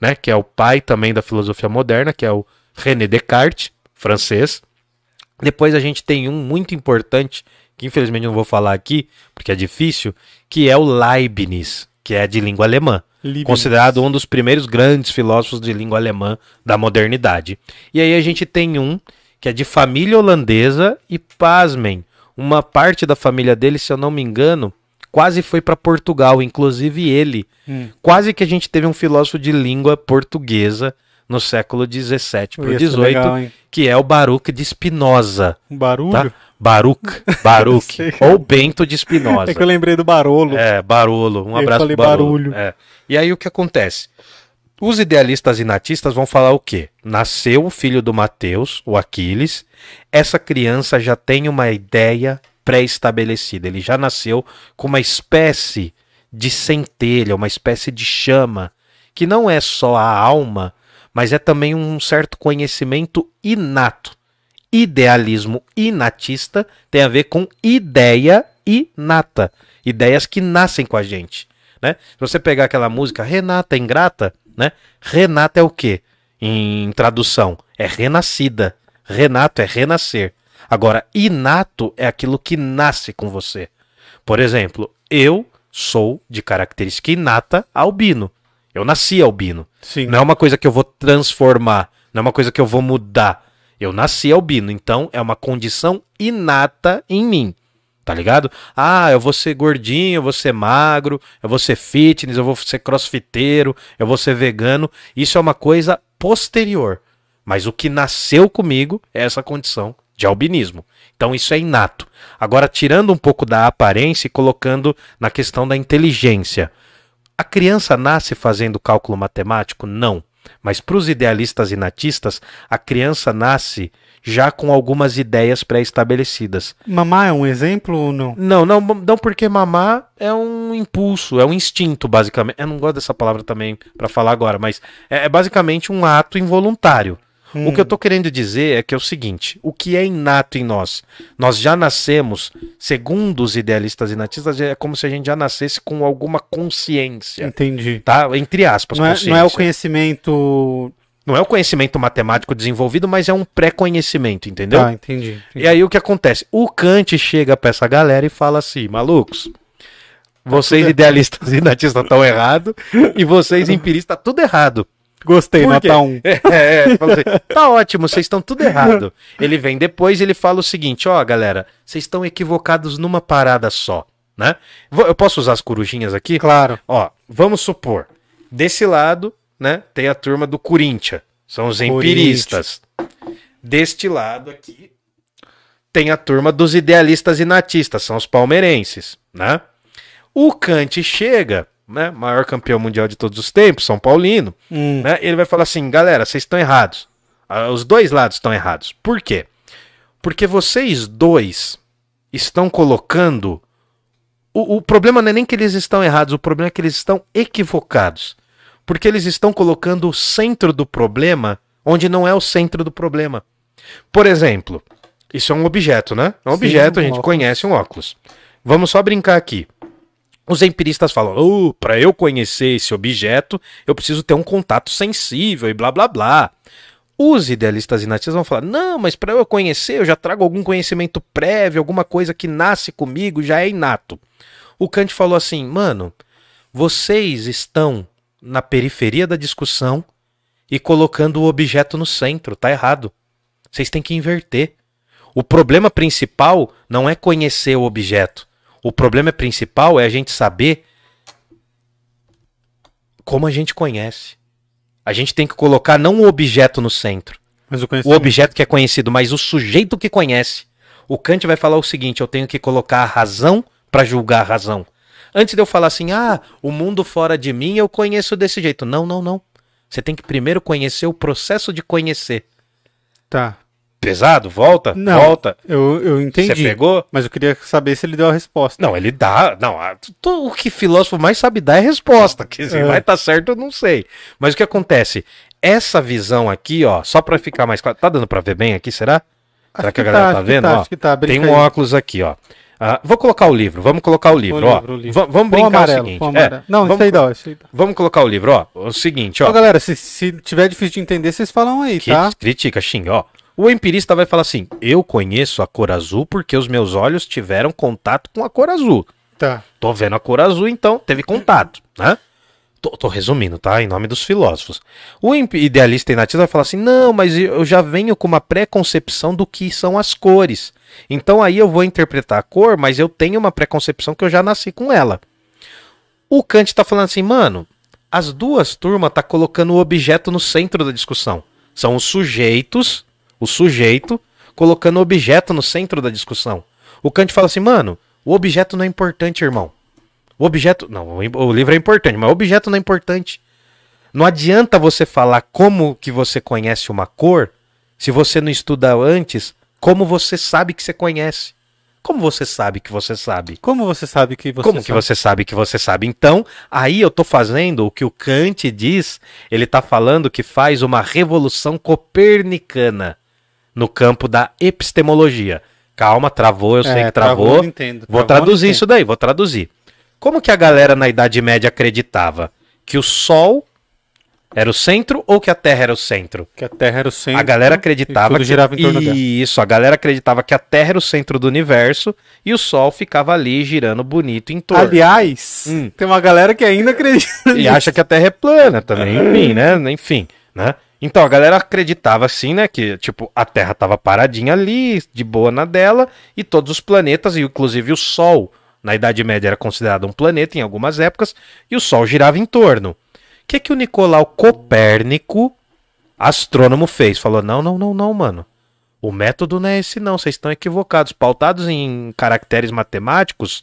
né, que é o pai também da filosofia moderna, que é o René Descartes, francês. Depois a gente tem um muito importante, que infelizmente não vou falar aqui, porque é difícil, que é o Leibniz, que é de língua alemã. Leibniz. Considerado um dos primeiros grandes filósofos de língua alemã da modernidade. E aí a gente tem um que é de família holandesa e, pasmem, uma parte da família dele, se eu não me engano, quase foi para Portugal, inclusive ele. Hum. Quase que a gente teve um filósofo de língua portuguesa no século 17 para Ia ser 18, legal, hein? que é o Baruch de Spinoza, barulho. tá? Baruch, Baruch, [laughs] ou Bento de Spinoza. É que eu lembrei do barolo. É, Barolo. Um Eu abraço falei Barolo. barulho. É. E aí o que acontece? Os idealistas e natistas vão falar o quê? Nasceu o filho do Mateus, o Aquiles. Essa criança já tem uma ideia pré-estabelecida. Ele já nasceu com uma espécie de centelha, uma espécie de chama, que não é só a alma, mas é também um certo conhecimento inato. Idealismo inatista tem a ver com ideia inata. Ideias que nascem com a gente. Né? Se você pegar aquela música Renata Ingrata, né? Renata é o quê? Em tradução, é renascida. Renato é renascer. Agora, inato é aquilo que nasce com você. Por exemplo, eu sou de característica inata albino. Eu nasci albino. Sim. Não é uma coisa que eu vou transformar, não é uma coisa que eu vou mudar. Eu nasci albino, então é uma condição inata em mim. Tá ligado? Ah, eu vou ser gordinho, eu vou ser magro, eu vou ser fitness, eu vou ser crossfiteiro, eu vou ser vegano. Isso é uma coisa posterior. Mas o que nasceu comigo é essa condição de albinismo. Então isso é inato. Agora, tirando um pouco da aparência e colocando na questão da inteligência. A criança nasce fazendo cálculo matemático? Não. Mas para os idealistas e natistas, a criança nasce já com algumas ideias pré-estabelecidas. Mamar é um exemplo ou não? Não, não, não porque mamar é um impulso, é um instinto, basicamente. Eu não gosto dessa palavra também para falar agora, mas é, é basicamente um ato involuntário. Hum. O que eu tô querendo dizer é que é o seguinte: o que é inato em nós? Nós já nascemos, segundo os idealistas e natistas, é como se a gente já nascesse com alguma consciência. Entendi. Tá? Entre aspas, Não é, consciência. não é o conhecimento. Não é o conhecimento matemático desenvolvido, mas é um pré-conhecimento, entendeu? Ah, entendi. entendi. E aí o que acontece? O Kant chega pra essa galera e fala assim: malucos, vocês idealistas e natistas estão errados e vocês empiristas tá tudo errado. Gostei, nota 1. É, é, fala assim, tá ótimo, vocês estão tudo errado. Ele vem depois e ele fala o seguinte: ó, galera, vocês estão equivocados numa parada só, né? Eu posso usar as corujinhas aqui? Claro. Ó, vamos supor, desse lado, né, tem a turma do Corinthians, são os empiristas. Deste lado aqui tem a turma dos idealistas e natistas, são os palmeirenses, né? O Kant chega, né, maior campeão mundial de todos os tempos, São Paulino, Hum, né? Ele vai falar assim, galera, vocês estão errados. Ah, Os dois lados estão errados. Por quê? Porque vocês dois estão colocando. O, o problema não é nem que eles estão errados, o problema é que eles estão equivocados. Porque eles estão colocando o centro do problema onde não é o centro do problema. Por exemplo, isso é um objeto, né? É um Sim, objeto, a gente óculos. conhece um óculos. Vamos só brincar aqui. Os empiristas falam: oh, para eu conhecer esse objeto, eu preciso ter um contato sensível e blá blá blá. Os idealistas e nativos vão falar: não, mas para eu conhecer, eu já trago algum conhecimento prévio, alguma coisa que nasce comigo, já é inato. O Kant falou assim: mano, vocês estão na periferia da discussão e colocando o objeto no centro, tá errado. Vocês têm que inverter. O problema principal não é conhecer o objeto. O problema principal é a gente saber como a gente conhece. A gente tem que colocar não o objeto no centro, o objeto que é conhecido, mas o sujeito que conhece. O Kant vai falar o seguinte: eu tenho que colocar a razão para julgar a razão. Antes de eu falar assim, ah, o mundo fora de mim eu conheço desse jeito. Não, não, não. Você tem que primeiro conhecer o processo de conhecer. Tá. Pesado? Volta? Não. Volta. Eu, eu Você entendi. pegou? Mas eu queria saber se ele deu a resposta. Não, ele dá. Não, a- tu- o que filósofo mais sabe dar é resposta. Que se É. vai estar certo, eu não sei. Mas o que acontece? essa visão aqui, ó, só pra ficar mais claro. Tá dando pra ver bem aqui, será? Será Acho que a galera tá acho que vendo? Ó, acho que tá. Tem um aí. óculos aqui, ó. Ah, vou colocar o livro, vamos colocar o livro, O ó. livro, o livro. Va- Vamos brincar amarelo, o seguinte. é. Não, vamos, isso aí dá, isso aí dá. vamos colocar o livro, ó. O seguinte, ó. Ó, galera, se, se tiver difícil de entender, vocês falam aí, Que- tá? Critica, xinga, ó. O empirista vai falar assim: eu conheço a cor azul porque os meus olhos tiveram contato com a cor azul. Tá. Tô vendo a cor azul, então teve contato, né? Tô, tô resumindo, tá? Em nome dos filósofos. O idealista nativo vai falar assim: não, mas eu já venho com uma pré-concepção do que são as cores. Então aí eu vou interpretar a cor, mas eu tenho uma pré-concepção que eu já nasci com ela. O Kant tá falando assim, mano, as duas turmas tá colocando o objeto no centro da discussão. São os sujeitos, o sujeito, colocando o objeto no centro da discussão. O Kant fala assim, mano, o objeto não é importante, irmão. O objeto. Não, o livro é importante, mas o objeto não é importante. Não adianta você falar como que você conhece uma cor se você não estuda antes como você sabe que você conhece. Como você sabe que você sabe? Como você sabe que você Como que sabe? você sabe que você sabe? Então, aí eu tô fazendo o que o Kant diz, ele tá falando que faz uma revolução copernicana no campo da epistemologia. Calma, travou, eu sei É, que travou. travou, eu entendo. Vou traduzir isso daí, vou traduzir. Como que a galera na Idade Média acreditava? Que o Sol era o centro ou que a Terra era o centro? Que a Terra era o centro. A galera acreditava e tudo girava em torno dela. Isso, a galera acreditava que a Terra era o centro do universo e o Sol ficava ali girando bonito em torno. Aliás, Hum. tem uma galera que ainda acredita. E acha que a Terra é plana também, enfim, né? Enfim, né? Então a galera acreditava assim, né? Que tipo a Terra tava paradinha ali, de boa na dela, e todos os planetas, inclusive o Sol, na Idade Média era considerado um planeta em algumas épocas, e o Sol girava em torno. O que que o Nicolau Copérnico, astrônomo, fez? Falou: não, não, não, não, mano. O método não é esse, não. Vocês estão equivocados. Pautados em caracteres matemáticos,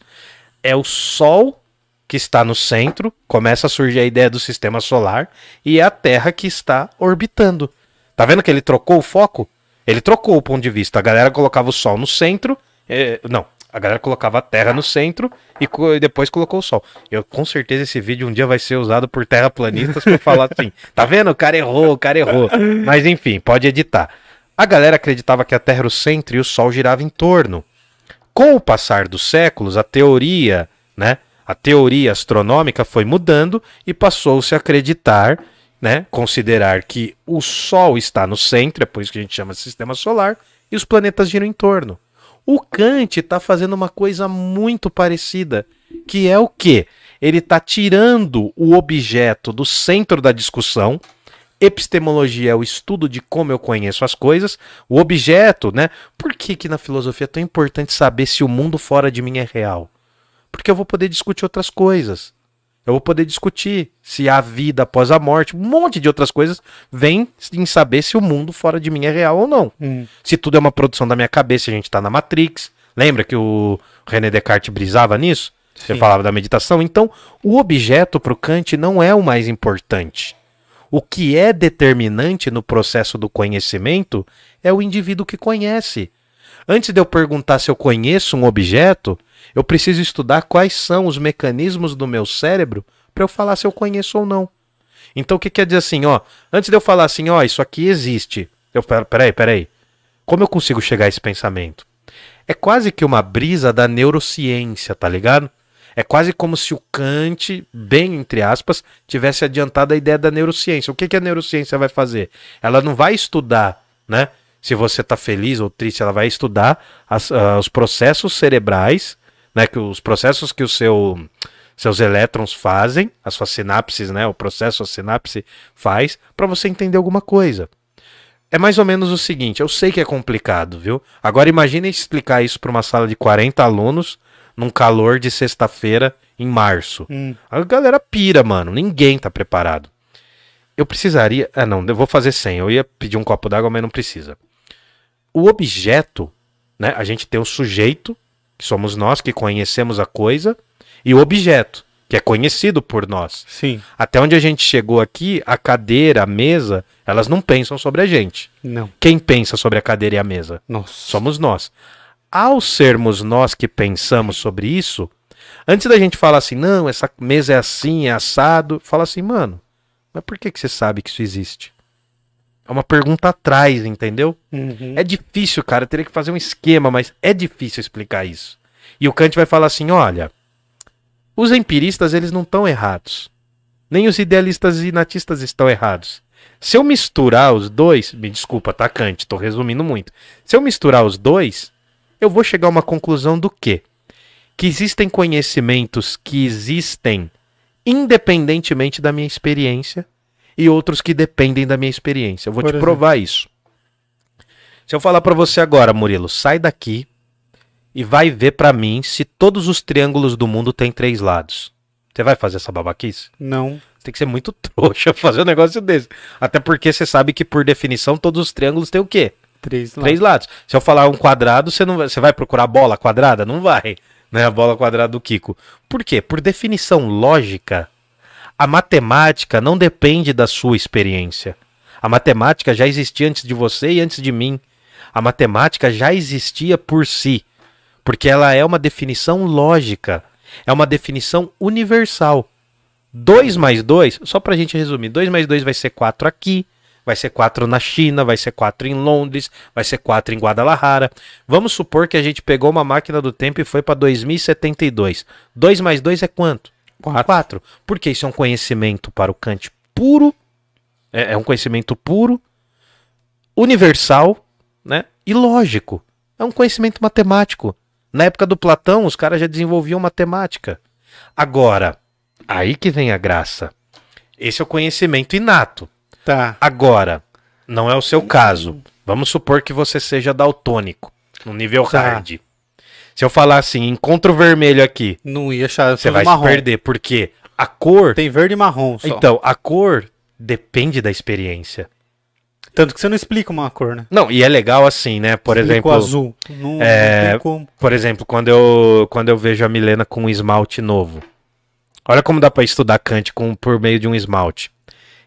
é o Sol que está no centro, começa a surgir a ideia do sistema solar, e é a Terra que está orbitando. Tá vendo que ele trocou o foco? Ele trocou o ponto de vista. A galera colocava o Sol no centro. eh, não, a galera colocava a Terra no centro e, co- depois colocou o Sol. Eu com certeza esse vídeo um dia vai ser usado por terraplanistas para falar assim: [laughs] tá vendo? O cara errou, o cara errou. Mas enfim, pode editar. A galera acreditava que a Terra era o centro e o Sol girava em torno. Com o passar dos séculos, a teoria, né, a teoria astronômica foi mudando e passou-se a acreditar, né, considerar que o Sol está no centro, é por isso que a gente chama de sistema solar, e os planetas giram em torno. O Kant está fazendo uma coisa muito parecida, que é o quê? Ele está tirando o objeto do centro da discussão. Epistemologia é o estudo de como eu conheço as coisas. O objeto, né? Por que, que na filosofia é tão importante saber se o mundo fora de mim é real? Porque eu vou poder discutir outras coisas. Eu vou poder discutir se há vida após a morte. Um monte de outras coisas vem em saber se o mundo fora de mim é real ou não. Hum. Se tudo é uma produção da minha cabeça, a gente tá na Matrix. Lembra que o René Descartes brisava nisso? Você Sim. falava da meditação. Então, o objeto para o Kant não é o mais importante. O que é determinante no processo do conhecimento é o indivíduo que conhece. Antes de eu perguntar se eu conheço um objeto, eu preciso estudar quais são os mecanismos do meu cérebro para eu falar se eu conheço ou não. Então o que quer dizer assim, ó? Antes de eu falar assim, ó, isso aqui existe. Eu peraí, peraí. Como eu consigo chegar a esse pensamento? É quase que uma brisa da neurociência, tá ligado? É quase como se o Kant, bem entre aspas, tivesse adiantado a ideia da neurociência. O que, que a neurociência vai fazer? Ela não vai estudar, né? Se você tá feliz ou triste, ela vai estudar as- ah, os processos cerebrais, né? Que os processos que o seu seus elétrons fazem, as suas sinapses, né? O processo a sinapse faz para você entender alguma coisa. É mais ou menos o seguinte, eu sei que é complicado, viu? Agora imagine explicar isso para uma sala de 40 alunos num calor de sexta-feira em março. Hum. A galera pira, mano. Ninguém tá preparado. Eu precisaria. Ah, não, eu vou fazer 100. Eu ia pedir um copo d'água, mas não precisa. O objeto, né? A gente tem o sujeito, que somos nós que conhecemos a coisa, e o objeto, que é conhecido por nós. Sim. Até onde a gente chegou aqui, a cadeira, a mesa, elas não pensam sobre a gente. Não. Quem pensa sobre a cadeira e a mesa? Nossa. Somos nós. Ao sermos nós que pensamos sobre isso, antes da gente falar assim, não, essa mesa é assim, é assado, fala assim, mano, mas por que, que você sabe que isso existe? É uma pergunta atrás, entendeu? Uhum. É difícil, cara. Eu teria que fazer um esquema, mas é difícil explicar isso. E o Kant vai falar assim: olha, os empiristas eles não estão errados. Nem os idealistas e natistas estão errados. Se eu misturar os dois, me desculpa, tá, Kant? Tô resumindo muito. Se eu misturar os dois, eu vou chegar a uma conclusão do quê? Que existem conhecimentos que existem independentemente da minha experiência e outros que dependem da minha experiência. Eu vou Por te exemplo? provar isso. Se eu falar pra você agora, Murilo, sai daqui e vai ver pra mim se todos os triângulos do mundo têm três lados. Você vai fazer essa babaquice? Não. Você tem que ser muito [laughs] trouxa fazer um negócio desse. Até porque você sabe que, por definição, todos os triângulos têm o quê? Três lá. Três lados. Se eu falar um quadrado, você, não vai, você vai procurar bola quadrada? Não vai. Né? A bola quadrada do Kiko. Por quê? Por definição lógica, a matemática não depende da sua experiência. A matemática já existia antes de você e antes de mim. A matemática já existia por si. Porque ela é uma definição lógica. É uma definição universal. 2 mais 2, só pra gente resumir, 2 mais 2 vai ser 4 aqui, vai ser 4 na China, vai ser 4 em Londres, vai ser 4 em Guadalajara. Vamos supor que a gente pegou uma máquina do tempo e foi pra 2072. 2 mais 2 é quanto? Quatro. 4. Porque isso é um conhecimento para o Kant puro, é, é um conhecimento puro, universal, né? E lógico. É um conhecimento matemático. Na época do Platão, os caras já desenvolviam matemática. Agora, aí que vem a graça. Esse é o conhecimento inato. Tá. Agora, não é o seu caso. Vamos supor que você seja daltônico, no nível Tá. hard. Se eu falar assim, encontro vermelho aqui, Não ia achar. você vai marrom. se perder, porque a cor. Tem verde e marrom só. Então, a cor depende da experiência. Tanto que você não explica uma cor, né? Não, e é legal assim, né? Por Explica exemplo, azul. Não, é, não como. por exemplo, quando eu quando eu vejo a Milena com um esmalte novo. Olha como dá pra estudar Kant com, por meio de um esmalte.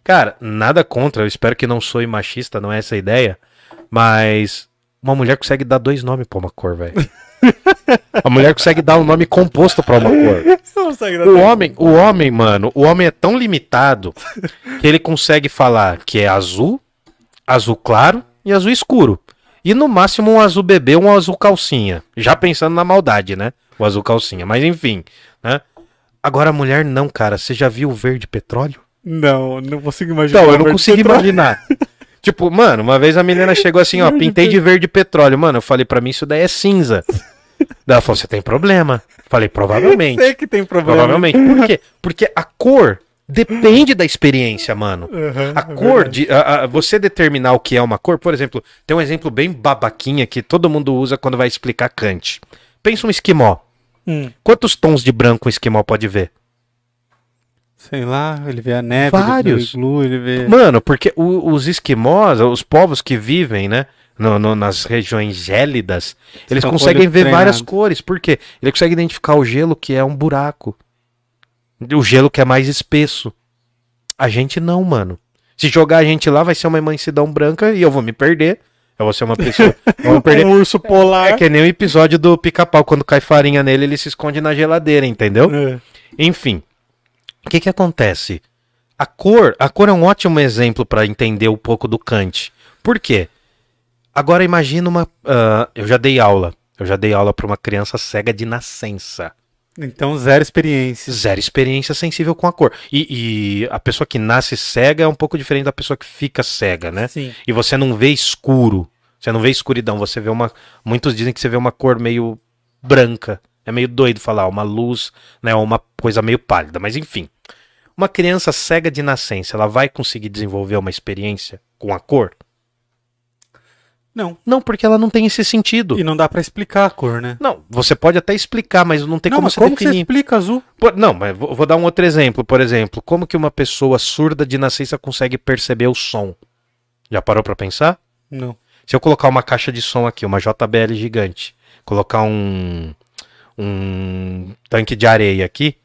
Cara, nada contra, eu espero que não soe machista, não é essa a ideia, mas uma mulher consegue dar dois nomes pra uma cor, velho. [laughs] a mulher consegue dar um nome composto pra uma cor. O homem, o homem, mano, o homem é tão limitado que ele consegue falar que é azul, azul claro e azul escuro. E no máximo um azul bebê ou um azul calcinha. Já pensando na maldade, né? O azul calcinha. Mas enfim, né? Agora a mulher não, cara. Você já viu o verde petróleo? Não, não consigo imaginar. Então, eu não consigo imaginar. [laughs] tipo, mano, uma vez a menina chegou assim, ó, pintei de verde petróleo. Mano, eu falei pra mim, isso daí é cinza. Ela falou, você tem problema. Falei, provavelmente. Sei que tem problema. Provavelmente. Por quê? Porque a cor depende da experiência, mano. Uhum, A cor, de, a- a- você determinar o que é uma cor, por exemplo, tem um exemplo bem babaquinha que todo mundo usa quando vai explicar Kant. Pensa um esquimó. Hum, Quantos tons de branco um esquimó pode ver? Sei lá, ele vê a neve, Vários. ele vê o iglu, ele vê. Mano, porque o- os esquimós, os povos que vivem, né, no- no- nas regiões gélidas, eles São conseguem ver várias treinadas. cores. Por quê? Ele consegue identificar o gelo que é um buraco. O gelo que é mais espesso. A gente não, mano. Se jogar a gente lá, vai ser uma imensidão branca e eu vou me perder. Eu vou ser uma pessoa. Eu vou [laughs] perder. Um urso polar. É que nem o episódio do pica-pau. Quando cai farinha nele, ele se esconde na geladeira, entendeu? É. Enfim, o que que acontece? A cor, a cor é um ótimo exemplo para entender um pouco do Kant. Por quê? Agora imagina uma, ah, eu já dei aula, eu já dei aula para uma criança cega de nascença, Então, zero experiência. zero experiência sensível com a cor. E, e a pessoa que nasce cega é um pouco diferente da pessoa que fica cega, né? Sim. E você não vê escuro, você não vê escuridão, você vê uma, muitos dizem que você vê uma cor meio branca. É meio doido falar, uma luz, né, uma coisa meio pálida, mas enfim. Uma criança cega de nascença, ela vai conseguir desenvolver uma experiência com a cor? Não. Não, porque ela não tem esse sentido. E não dá pra explicar a cor, né? Não, você pode até explicar, mas não tem não, como mas você como que você definir. explica azul? Por- Não, mas vou, vou dar um outro exemplo. Por exemplo, como que uma pessoa surda de nascença consegue perceber o som? Já parou pra pensar? Não. Se eu colocar uma caixa de som aqui, uma JBL gigante, colocar um, um tanque de areia aqui,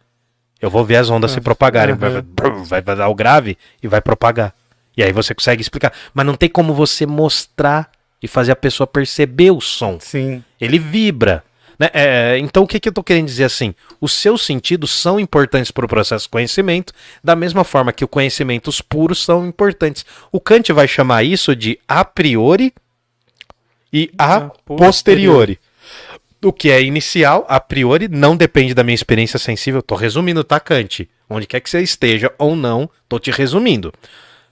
eu vou ver as ondas se Ah, propagarem. Vai, aham. vai, vai dar o grave e vai propagar. E aí você consegue explicar. Mas não tem como você mostrar e fazer a pessoa perceber o som. Sim. Ele vibra. Né? É, então, o que, que eu tô querendo dizer assim? Os seus sentidos são importantes para o processo de conhecimento, da mesma forma que os conhecimentos puros são importantes. O Kant vai chamar isso de a priori e a A posteriori. O que é inicial, a priori, não depende da minha experiência sensível. Tô resumindo, tá, Kant? Onde quer que você esteja ou não, tô te resumindo.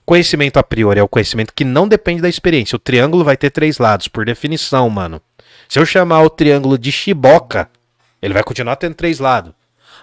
Conhecimento a priori é o conhecimento que não depende da experiência. O triângulo vai ter três lados, por definição, mano. Se eu chamar o triângulo de chiboca, ele vai continuar tendo três lados.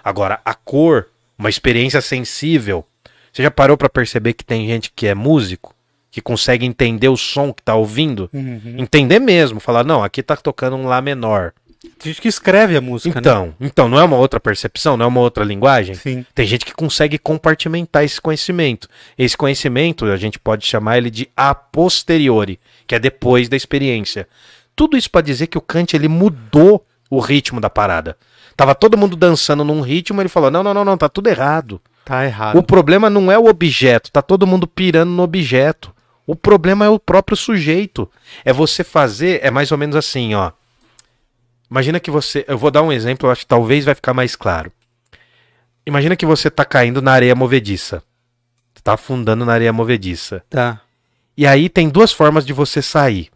Agora, a cor, uma experiência sensível. Você já parou pra perceber que tem gente que é músico, que consegue entender o som que tá ouvindo? Uhum. Entender mesmo, falar, não, aqui tá tocando um lá menor. Tem gente que escreve a música, né? Então, então não é uma outra percepção, não é uma outra linguagem? Sim. Tem gente que consegue compartimentar esse conhecimento. Esse conhecimento, a gente pode chamar ele de a posteriori, que é depois da experiência. Tudo isso para dizer que o Kant ele mudou o ritmo da parada. Tava todo mundo dançando num ritmo, ele falou: "Não, não, não, não, tá tudo errado. Tá errado. O problema não é o objeto, tá todo mundo pirando no objeto. O problema é o próprio sujeito. É você fazer, é mais ou menos assim, ó. Imagina que você, eu vou dar um exemplo, eu acho que talvez vai ficar mais claro. Imagina que você tá caindo na areia movediça. Você tá afundando na areia movediça. Tá. E aí tem duas formas de você sair.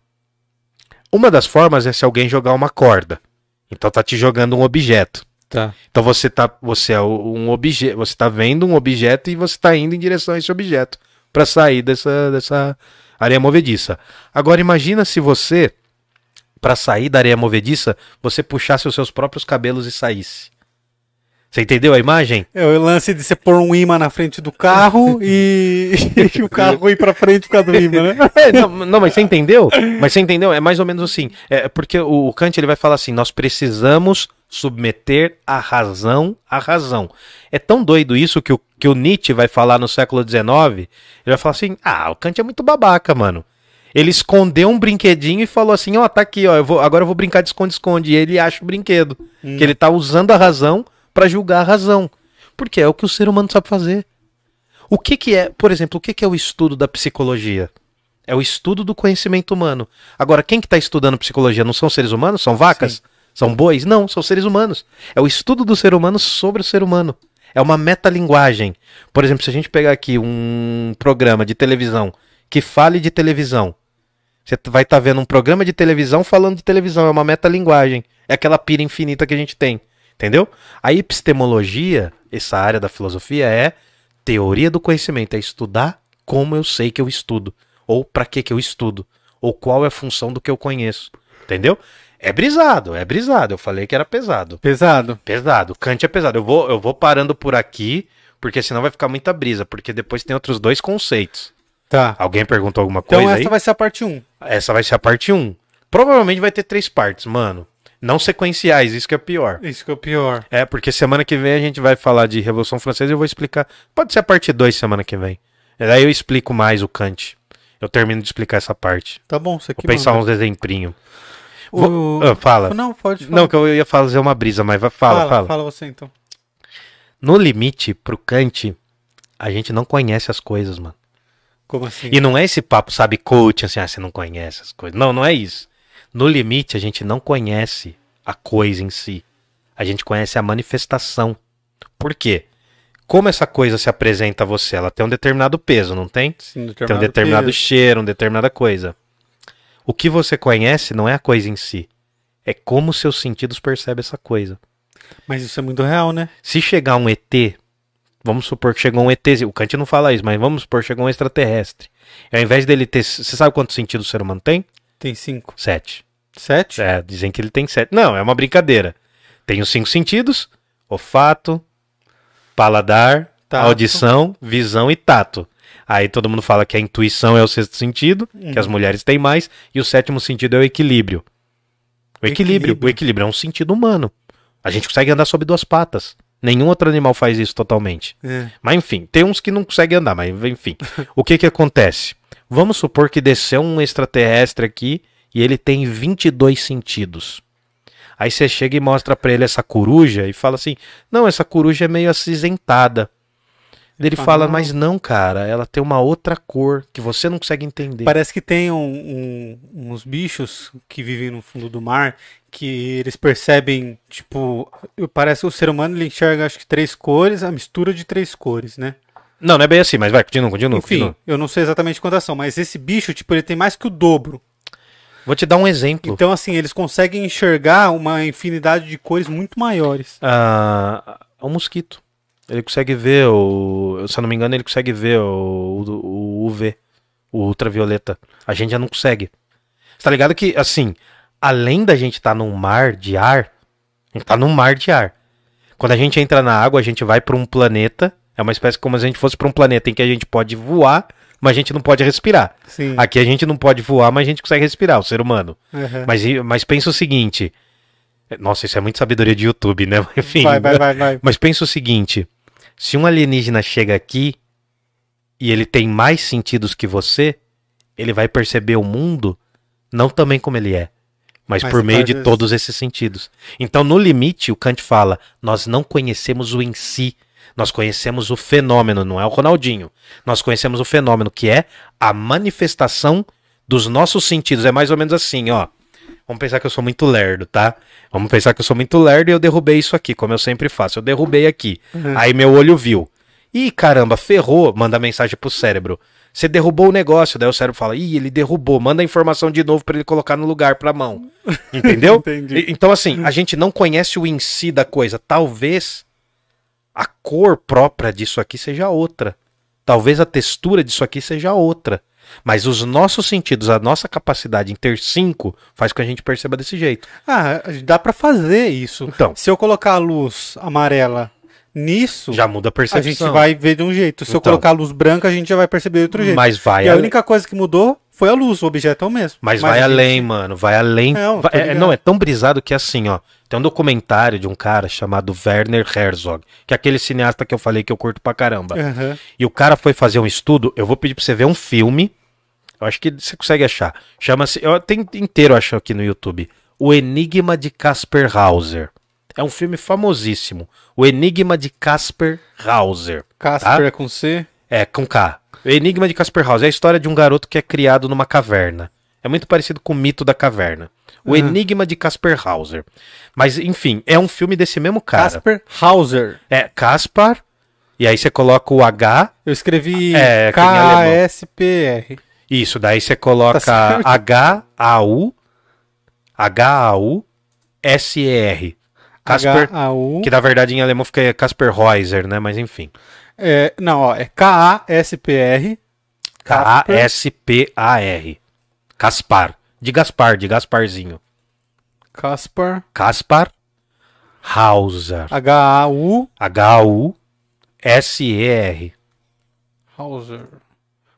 Uma das formas é se alguém jogar uma corda. Então tá te jogando um objeto. Tá. Então você tá, você é um objeto, você tá vendo um objeto e você tá indo em direção a esse objeto para sair dessa dessa areia movediça. Agora imagina se você para sair da areia movediça, você puxasse os seus próprios cabelos e saísse. Você entendeu a imagem? É o lance de você pôr um imã na frente do carro e, [laughs] e o carro ir pra frente por causa do imã, né? É, não, não, mas você entendeu? Mas você entendeu? É mais ou menos assim. É porque o, o Kant ele vai falar assim: nós precisamos submeter a razão à razão. É tão doido isso que o, que o Nietzsche vai falar no século XIX. Ele vai falar assim: ah, o Kant é muito babaca, mano. Ele escondeu um brinquedinho e falou assim: ó, tá aqui, ó, eu vou, agora eu vou brincar de esconde-esconde. E ele acha o brinquedo. Que ele tá usando a razão pra julgar a razão. Porque é o que o ser humano sabe fazer. O que, que é, por exemplo, o que, que é o estudo da psicologia? É o estudo do conhecimento humano. Agora, quem que está estudando psicologia? Não são seres humanos? São vacas? São bois? Não, são seres humanos. É o estudo do ser humano sobre o ser humano. É uma metalinguagem. Por exemplo, se a gente pegar aqui um programa de televisão que fale de televisão, você vai estar vendo um programa de televisão falando de televisão. É uma metalinguagem. É aquela pira infinita que a gente tem. Entendeu? A epistemologia, essa área da filosofia, é teoria do conhecimento. É estudar como eu sei que eu estudo. Ou para que que eu estudo. Ou qual é a função do que eu conheço. Entendeu? É brisado, é brisado. Eu falei que era pesado. Pesado. Pesado. Kant é pesado. Eu vou, eu vou parando por aqui, porque senão vai ficar muita brisa. Porque depois tem outros dois conceitos. Tá. Alguém perguntou alguma Então coisa essa aí? vai ser a parte 1. Essa vai ser a parte 1. Provavelmente vai ter três partes, mano. Não sequenciais, isso que é pior. Isso que é pior. É, porque semana que vem a gente vai falar de Revolução Francesa e eu vou explicar. Pode ser a parte 2 semana que vem. Daí eu explico mais o Kant. Eu termino de explicar essa parte. Tá bom, você Vou que pensar manda. uns exemplinhos. O- Ah, fala. Não, pode falar. Não, que eu ia fazer uma brisa, mas vai, fala, fala, Fala você então. No limite, pro Kant, a gente não conhece as coisas, mano. Como assim? E não é esse papo, sabe, coach, assim, ah, você não conhece as coisas. Não, não é isso. No limite, a gente não conhece a coisa em si. A gente conhece a manifestação. Por quê? Como essa coisa se apresenta a você? Ela tem um determinado peso, não tem? Sim, Tem um determinado peso. cheiro, uma determinada coisa. O que você conhece não é a coisa em si. É como seus sentidos percebem essa coisa. Mas isso é muito real, né? Se chegar um ET, vamos supor que chegou um ET, o Kant não fala isso, mas vamos supor que chegou um extraterrestre. E ao invés dele ter. Você sabe quantos sentidos o ser humano tem? Tem cinco. Sete. Sete? É, dizem que ele tem sete. Não, é uma brincadeira. Tem os cinco sentidos: olfato, paladar, Tato. audição, visão e tato. Aí todo mundo fala que a intuição é o sexto sentido, que as mulheres têm mais, e o sétimo sentido é o equilíbrio. O equilíbrio. Equilíbrio. O equilíbrio é um sentido humano. A gente consegue andar sobre duas patas. Nenhum outro animal faz isso totalmente. É. Mas enfim, tem uns que não conseguem andar, mas enfim. o que que acontece? Vamos supor que desceu um extraterrestre aqui e ele tem 22 sentidos. Aí você chega e mostra pra ele essa coruja e fala assim: "Não, essa coruja é meio acinzentada". Ele fala, mas não, cara, ela tem uma outra cor que você não consegue entender. Parece que tem um- um- uns bichos que vivem no fundo do mar que eles percebem, tipo, parece que o ser humano ele enxerga acho que três cores, a mistura de três cores, né? Não, não é bem assim, mas vai, continua, continua, Enfim, continua. eu não sei exatamente quantas são, mas esse bicho, tipo, ele tem mais que o dobro. Vou te dar um exemplo. Então, assim, eles conseguem enxergar uma infinidade de cores muito maiores. Ah, o mosquito. Ele consegue ver o. Se eu não me engano, ele consegue ver o, o, o UV, o ultravioleta. A gente já não consegue. Você tá ligado que, assim, além da gente estar num mar de ar, a gente tá num mar de ar. Quando a gente entra na água, a gente vai pra um planeta. É uma espécie como se a gente fosse pra um planeta em que a gente pode voar, mas a gente não pode respirar. Sim. Aqui a gente não pode voar, mas a gente consegue respirar, o ser humano. Aham. Mas, mas pensa o seguinte. Nossa, isso é muito sabedoria de YouTube, né? [laughs] Enfim. Vai, vai, vai, vai. Mas pensa o seguinte: se um alienígena chega aqui e ele tem mais sentidos que você, ele vai perceber o mundo não também como ele é, mas, Mas por meio de todos esses sentidos. Então, no limite, o Kant fala: nós não conhecemos o em si, nós conhecemos o fenômeno, não é o Ronaldinho. Nós conhecemos o fenômeno, que é a manifestação dos nossos sentidos. É mais ou menos assim, ó. Vamos pensar que eu sou muito lerdo, tá? Vamos pensar que eu sou muito lerdo e eu derrubei isso aqui, como eu sempre faço. Eu derrubei aqui. Aí meu olho viu. Ih, caramba, ferrou. Manda mensagem pro cérebro. Você derrubou o negócio. Daí o cérebro fala: Ih, ele derrubou. Manda a informação de novo pra ele colocar no lugar pra mão. [laughs] Entendeu? Entendi. Então, assim, a gente não conhece o em si da coisa. Talvez a cor própria disso aqui seja outra. Talvez a textura disso aqui seja outra. Mas os nossos sentidos, a nossa capacidade em ter cinco, faz com que a gente perceba desse jeito. Ah, dá pra fazer isso. Então. Se eu colocar a luz amarela nisso, Já muda a a percepção. gente vai ver de um jeito. Se eu Então. colocar a luz branca, a gente já vai perceber de outro jeito. Mas vai e a única coisa que mudou foi a luz, o objeto é o mesmo. Mas, vai a gente- além, mano. Vai além. Não, é, não, é tão brisado que assim, ó. Tem um documentário de um cara chamado Werner Herzog, que é aquele cineasta que eu falei que eu curto pra caramba. Aham. E o cara foi fazer um estudo. Eu vou pedir pra você ver um filme. Eu acho que você consegue achar. Chama-se. Eu tenho inteiro acho aqui no YouTube. O Enigma de Casper Hauser. É um filme famosíssimo. O Enigma de Casper Hauser. Casper Tá? é com C. É, com K. O Enigma de Casper Hauser é a história de um garoto que é criado numa caverna. É muito parecido com o mito da caverna. O Ah. Enigma de Casper Hauser. Mas, enfim, é um filme desse mesmo cara. Casper Hauser. É Caspar. E aí você coloca o H. Eu escrevi É, alemão. K-A-S-P-R. Isso, daí você coloca Tá. H-A-U. H-A-U-S-E-R. Casper. Que na verdade em alemão fica Casper Heuser, né? Mas enfim. É, não, ó, é K-A-S-P-R. K-A-S-P-A-R. Caspar. De Gaspar, de Gasparzinho. Caspar. Caspar Hauser. H-A-U. H-U-S-E-R. Hauser.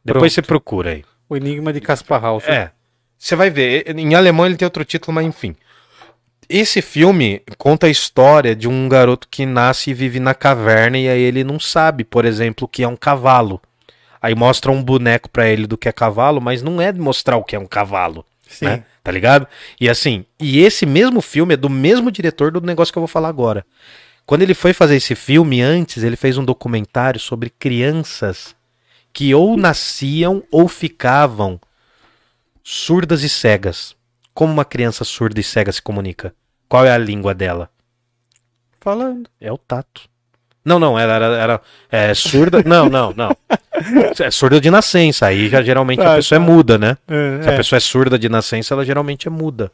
Depois você procura aí. O Enigma de Caspar Hauser. É. Você vai ver. Em alemão ele tem outro título, mas enfim. Esse filme conta a história de um garoto que nasce e vive na caverna e aí ele não sabe, por exemplo, o que é um cavalo. Aí mostra um boneco pra ele do que é cavalo, mas não é mostrar o que é um cavalo. Sim. né? Tá ligado? E assim, e esse mesmo filme é do mesmo diretor do negócio que eu vou falar agora. Quando ele foi fazer esse filme, antes ele fez um documentário sobre crianças que ou nasciam ou ficavam surdas e cegas. Como uma criança surda e cega se comunica? Qual é a língua dela? Falando. É o tato. Não, não, ela era, era é, surda. [laughs] Não, não, não. É surda de nascença. Aí já geralmente Tá, a pessoa tá. é muda, né? É, Se a é. pessoa é surda de nascença, ela geralmente é muda.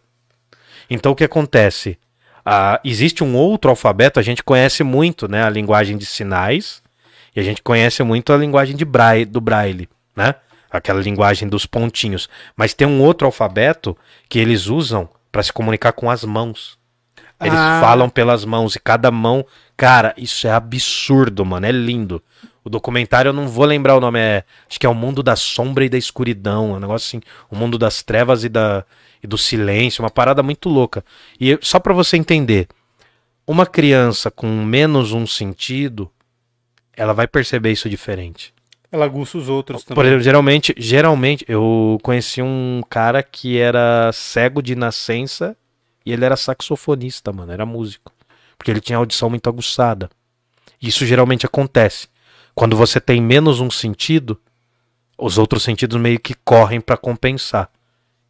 Então o que acontece? Ah, existe um outro alfabeto, a gente conhece muito, né? A linguagem de sinais. E a gente conhece muito a linguagem de braille, do braille, né? Aquela linguagem dos pontinhos. Mas tem um outro alfabeto que eles usam para se comunicar com as mãos. Eles Ah. falam pelas mãos e cada mão. Cara, isso é absurdo, mano. É lindo. O documentário eu não vou lembrar o nome. É, acho que é o mundo da sombra e da escuridão. É um negócio assim. O mundo das trevas e, da, e do silêncio. Uma parada muito louca. E só pra você entender. Uma criança com menos um sentido, ela vai perceber isso diferente. Ela aguça os outros Por também. exemplo, geralmente, geralmente, eu conheci um cara que era cego de nascença e ele era saxofonista, mano, era músico. Porque ele tinha audição muito aguçada. Isso geralmente acontece. Quando você tem menos um sentido, os outros sentidos meio que correm para compensar.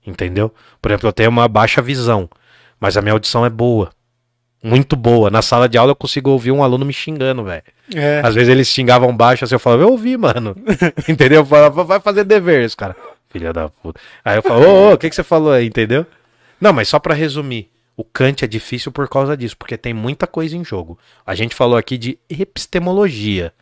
Entendeu? Por exemplo, eu tenho uma baixa visão, mas a minha audição é boa. Muito boa. Na sala de aula eu consigo ouvir um aluno me xingando, velho. É. Às vezes eles xingavam baixo, assim, eu falava, eu ouvi, mano. [laughs] entendeu? Eu falava, vai fazer deveres, cara. Filha da puta. Aí eu falo, ô, ô, o que, que você falou aí, entendeu? Não, mas só pra resumir. O Kant é difícil por causa disso, porque tem muita coisa em jogo. A gente falou aqui de epistemologia.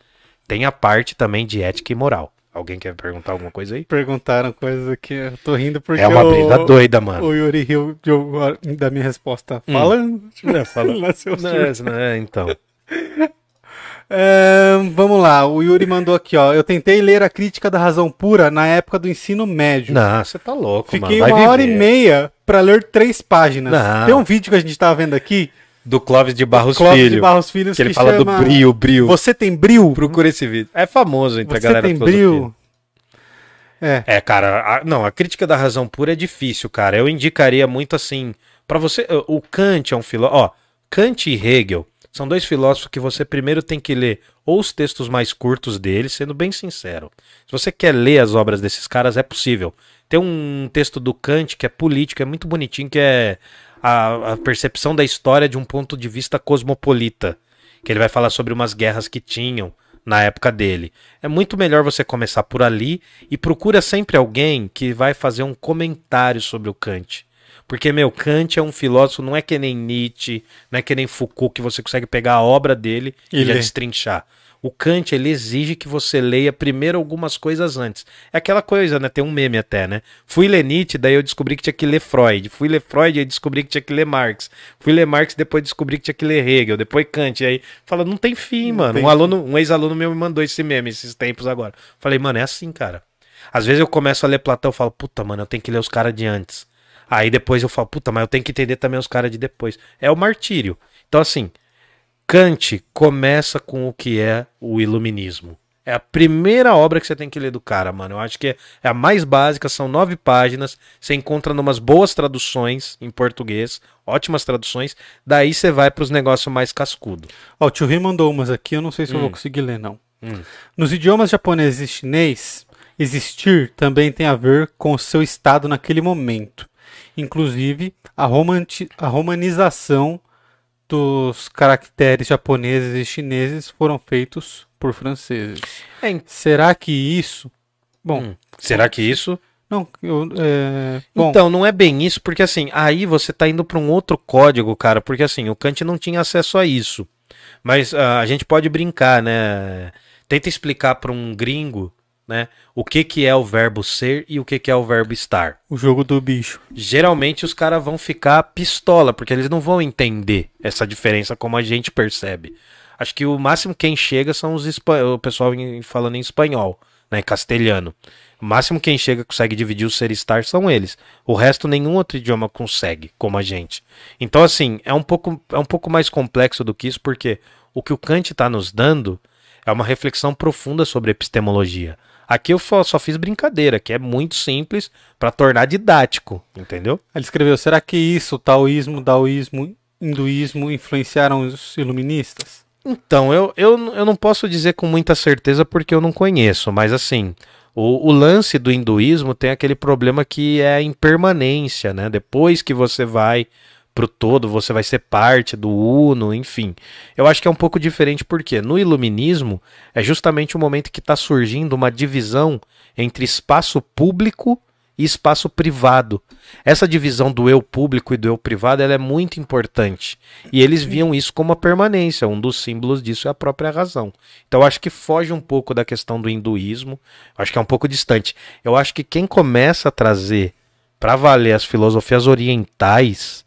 Tem a parte também de ética e moral. Alguém quer perguntar alguma coisa aí? Perguntaram coisas aqui. Eu tô rindo porque É uma o- brisa doida, mano. O Yuri riu da minha resposta. Fala. É, fala. [laughs] Nasceu Não, é, então. É, vamos lá, o Yuri mandou aqui, ó. Eu tentei ler a crítica da razão pura na época do ensino médio. Não, você tá louco, Fiquei mano. Vai uma hora e viver. meia pra ler três páginas. Não. Tem um vídeo que a gente tava vendo aqui, Do Clóvis de Barros Clóvis Filho. de Barros Filhos, que ele fala chama do brio, brio. Você tem bril? Procura esse vídeo. É famoso entre a Você galera tem da filosofia. bril? É. É, cara, a- não, a crítica da razão pura é difícil, cara. Eu indicaria muito assim, Pra você, o Kant é um filósofo, ó, Kant e Hegel são dois filósofos que você primeiro tem que ler ou os textos mais curtos deles, sendo bem sincero. Se você quer ler as obras desses caras, é possível. Tem um texto do Kant que é político, é muito bonitinho, que é a, a percepção da história de um ponto de vista cosmopolita. Que ele vai falar sobre umas guerras que tinham na época dele. É muito melhor você começar por ali e procura sempre alguém que vai fazer um comentário sobre o Kant. Porque, meu, Kant é um filósofo, não é que nem Nietzsche, não é que nem Foucault, que você consegue pegar a obra dele e, E já destrinchar. O Kant, ele exige que você leia primeiro algumas coisas antes. É aquela coisa, né? Tem um meme até, né? Fui ler Nietzsche, daí eu descobri que tinha que ler Freud. Fui ler Freud, aí descobri que tinha que ler Marx. Fui ler Marx, depois descobri que tinha que ler Hegel. Depois Kant. E aí fala, não tem fim, Não mano. tem um aluno, um ex-aluno meu me mandou esse meme esses tempos agora. Falei, mano, é assim, cara. Às vezes eu começo a ler Platão e falo, puta, mano, eu tenho que ler os caras de antes. Aí depois eu falo, puta, mas eu tenho que entender também os caras de depois. É o martírio. Então, assim, Kant começa com o que é o iluminismo. É a primeira obra que você tem que ler do cara, mano. Eu acho que é a mais básica, são nove páginas. Você encontra numas boas traduções em português, ótimas traduções. Daí você vai pros negócios mais cascudo. Ó, o Tio Ri mandou umas aqui, eu não sei se eu vou Hum. conseguir ler, não. Hum. Nos idiomas japonês e chinês, existir também tem a ver com o seu estado naquele momento. Inclusive, a, romanti- a romanização dos caracteres japoneses e chineses foram feitos por franceses. É, Será que isso... Bom, Hum. Será que isso? não, eu, é, Então, não é bem isso, porque assim, aí você tá indo para um outro código, cara, porque assim, o Kant não tinha acesso a isso. Mas ah, a gente pode brincar, né? Tenta explicar para um gringo, né, o que que é o verbo ser e o que que é o verbo estar. o jogo do bicho. Geralmente os caras vão ficar pistola, porque eles não vão entender essa diferença como a gente percebe. Acho que o máximo quem chega são os espa- o pessoal falando em espanhol, né, castelhano. O máximo quem chega consegue dividir o ser e estar são eles. O resto nenhum outro idioma consegue, como a gente. Então assim, é um pouco é um pouco mais complexo do que isso, porque o que o Kant está nos dando é uma reflexão profunda sobre epistemologia. Aqui eu só fiz brincadeira, que é muito simples para tornar didático, entendeu? Ele escreveu, será que isso, taoísmo, daoísmo, hinduísmo influenciaram os iluministas? Então, eu, eu, eu não posso dizer com muita certeza porque eu não conheço, mas assim, o, o lance do hinduísmo tem aquele problema que é a impermanência, né? Depois que você vai pro todo, você vai ser parte do uno, enfim. Eu acho que é um pouco diferente porque no iluminismo é justamente o momento que está surgindo uma divisão entre espaço público e espaço privado. Essa divisão do eu público e do eu privado ela é muito importante. E eles viam isso como a permanência. Um dos símbolos disso é a própria razão. Então eu acho que foge um pouco da questão do hinduísmo. Acho que é um pouco distante. Eu acho que quem começa a trazer para valer as filosofias orientais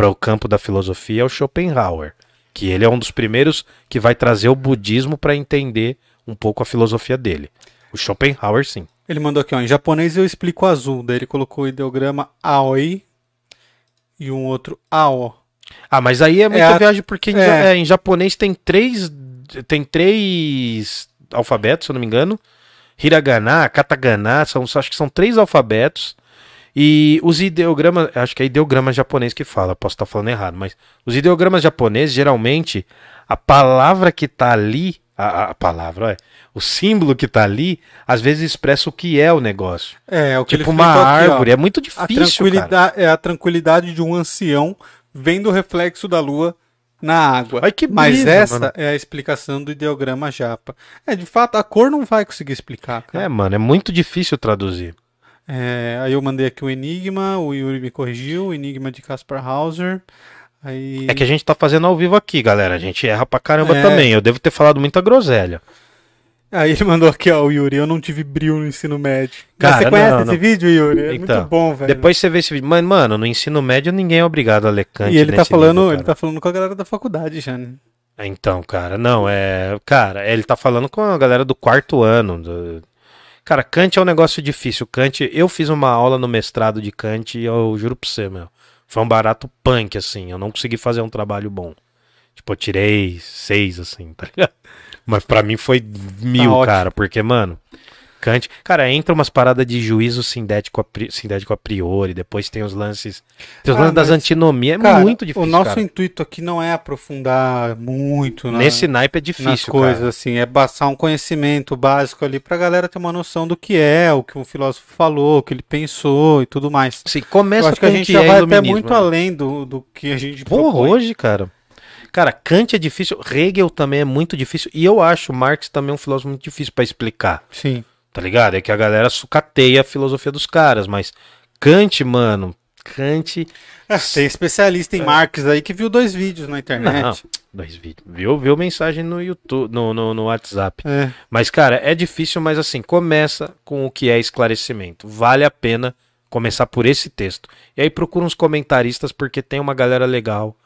para o campo da filosofia é o Schopenhauer, que ele é um dos primeiros que vai trazer o budismo para entender um pouco a filosofia dele. O Schopenhauer, sim. Ele mandou aqui, ó, em japonês eu explico azul, daí ele colocou o ideograma Aoi e um outro Ao. Ah, mas aí é muita a- viagem porque em, é. é, em japonês tem três tem três alfabetos, se eu não me engano. Hiragana, katakana, são, acho que são três alfabetos. E os ideogramas, acho que é ideograma japonês que fala, posso estar falando errado, mas os ideogramas japoneses, geralmente, a palavra que tá ali, a, a palavra, olha, o símbolo que tá ali, às vezes expressa o que é o negócio. É, o que Tipo uma aqui, árvore, é muito A difícil, cara. tranquilidade, é a tranquilidade de um ancião vendo o reflexo da lua na água. Ai, que Mas essa mano. é a explicação do ideograma japa. É, de fato, a cor não vai conseguir explicar, cara. É, mano, é muito difícil traduzir. É, aí eu mandei aqui o Enigma, o Yuri me corrigiu, o Enigma de Caspar Hauser. Aí... É que a gente tá fazendo ao vivo aqui, galera. A gente erra pra caramba É. também. Eu devo ter falado muita groselha. Aí ele mandou aqui, ó, o Yuri, eu não tive brilho no ensino médio. Mas Cara, você conhece não, esse não. vídeo, Yuri? É Então, muito bom, velho. Depois você vê esse vídeo. Mas, mano, no ensino médio ninguém é obrigado a ler Kant E ele tá falando, nível, ele tá falando com a galera da faculdade já, né? Então, cara, não, é. Cara, ele tá falando com a galera do quarto ano. do- Cara, Kant é um negócio difícil. Kant, eu fiz uma aula no mestrado de Kant e eu juro pra você, meu. Foi um barato punk, assim. Eu não consegui fazer um trabalho bom. Tipo, eu tirei seis, assim, [laughs] tá ligado? Mas pra mim foi mil, ótimo. cara, porque, mano. Kant. Cara, entra umas paradas de juízo sintético a, pri- sintético a priori, depois tem os lances. Tem os Ah, lances das antinomias. É Cara, muito difícil. o nosso cara. intuito aqui não é aprofundar muito na- Nesse naipe é difícil, nas cara. coisas, assim, é passar um conhecimento básico ali pra galera ter uma noção do que é, o que um filósofo falou, o que ele pensou e tudo mais. Assim, começa Eu acho que a gente já é vai até muito né? além do, do que a gente Porra, propõe. hoje, cara. Cara, Kant é difícil, Hegel também é muito difícil, e eu acho Marx também um filósofo muito difícil pra explicar, Sim. Tá ligado? É que a galera sucateia a filosofia dos caras, mas Kant, mano, Kant. Tem especialista em Marx aí que viu dois vídeos na internet. É. Não, dois vídeos. Viu, viu mensagem no YouTube, no, no, no WhatsApp. É. Mas, cara, é difícil, mas assim, começa com o que é esclarecimento. Vale a pena começar por esse texto. E aí procura uns comentaristas, porque tem uma galera legal.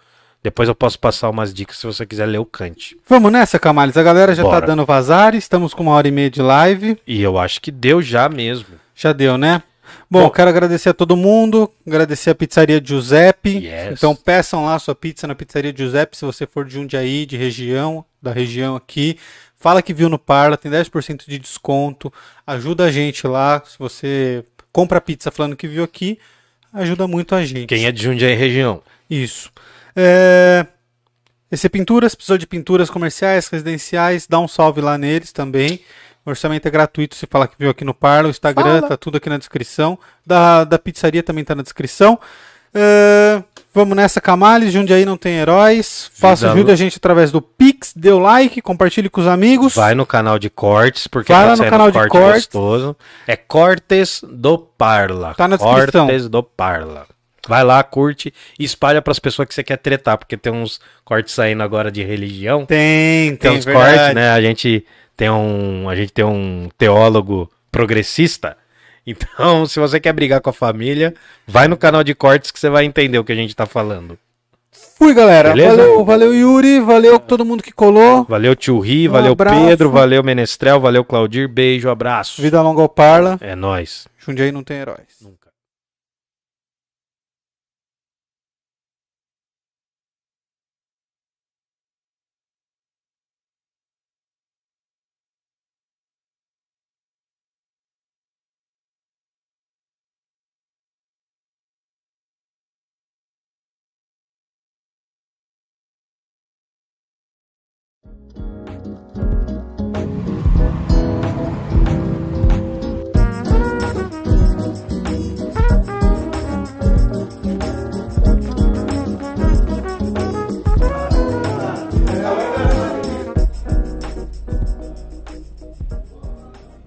Depois eu posso passar umas dicas se você quiser ler o Kant. Vamos nessa, Camales. A galera já Bora. tá dando vazar, estamos com uma hora e meia de live. E eu acho que deu já mesmo. Já deu, né? Bom, Bom. quero agradecer a todo mundo, agradecer a pizzaria Giuseppe. Yes. Então peçam lá sua pizza na pizzaria Giuseppe, se você for de Jundiaí, de região, da região aqui. Fala que viu no Parla, tem 10% de desconto. Ajuda a gente lá. Se você compra pizza falando que viu aqui, ajuda muito a gente. Quem é de Jundiaí região? Isso. É... Esse é Pinturas, precisou de pinturas comerciais, residenciais, dá um salve lá neles também. O orçamento é gratuito, se falar que viu aqui no Parla, o Instagram, Fala. tá tudo aqui na descrição. Da, da pizzaria também tá na descrição. É, Vamos nessa, Camales, Jundiaí não tem heróis. Faça, ajude a gente através do Pix, dê o like, compartilhe com os amigos. Vai no canal de cortes, porque Vai tá lá no saindo canal de corte cortes. gostoso. É Cortes do Parla. Tá na descrição. Cortes do Parla. Vai lá, curte e espalha pras pessoas que você quer tretar, porque tem uns cortes saindo agora de religião. Tem, Tem tem, uns verdade. cortes, né? A gente tem um, a gente tem um teólogo progressista. [laughs] Então, se você quer brigar com a família, vai no canal de cortes que você vai entender o que a gente tá falando. Fui, galera. Beleza? Valeu, valeu, Yuri. Valeu todo mundo que colou. Valeu, tio Ri, Um valeu, abraço. Pedro, valeu, Menestrel, valeu, Claudir. Beijo, abraço. Vida longa ao Parla. É nóis. Jundiaí não tem heróis. Nunca.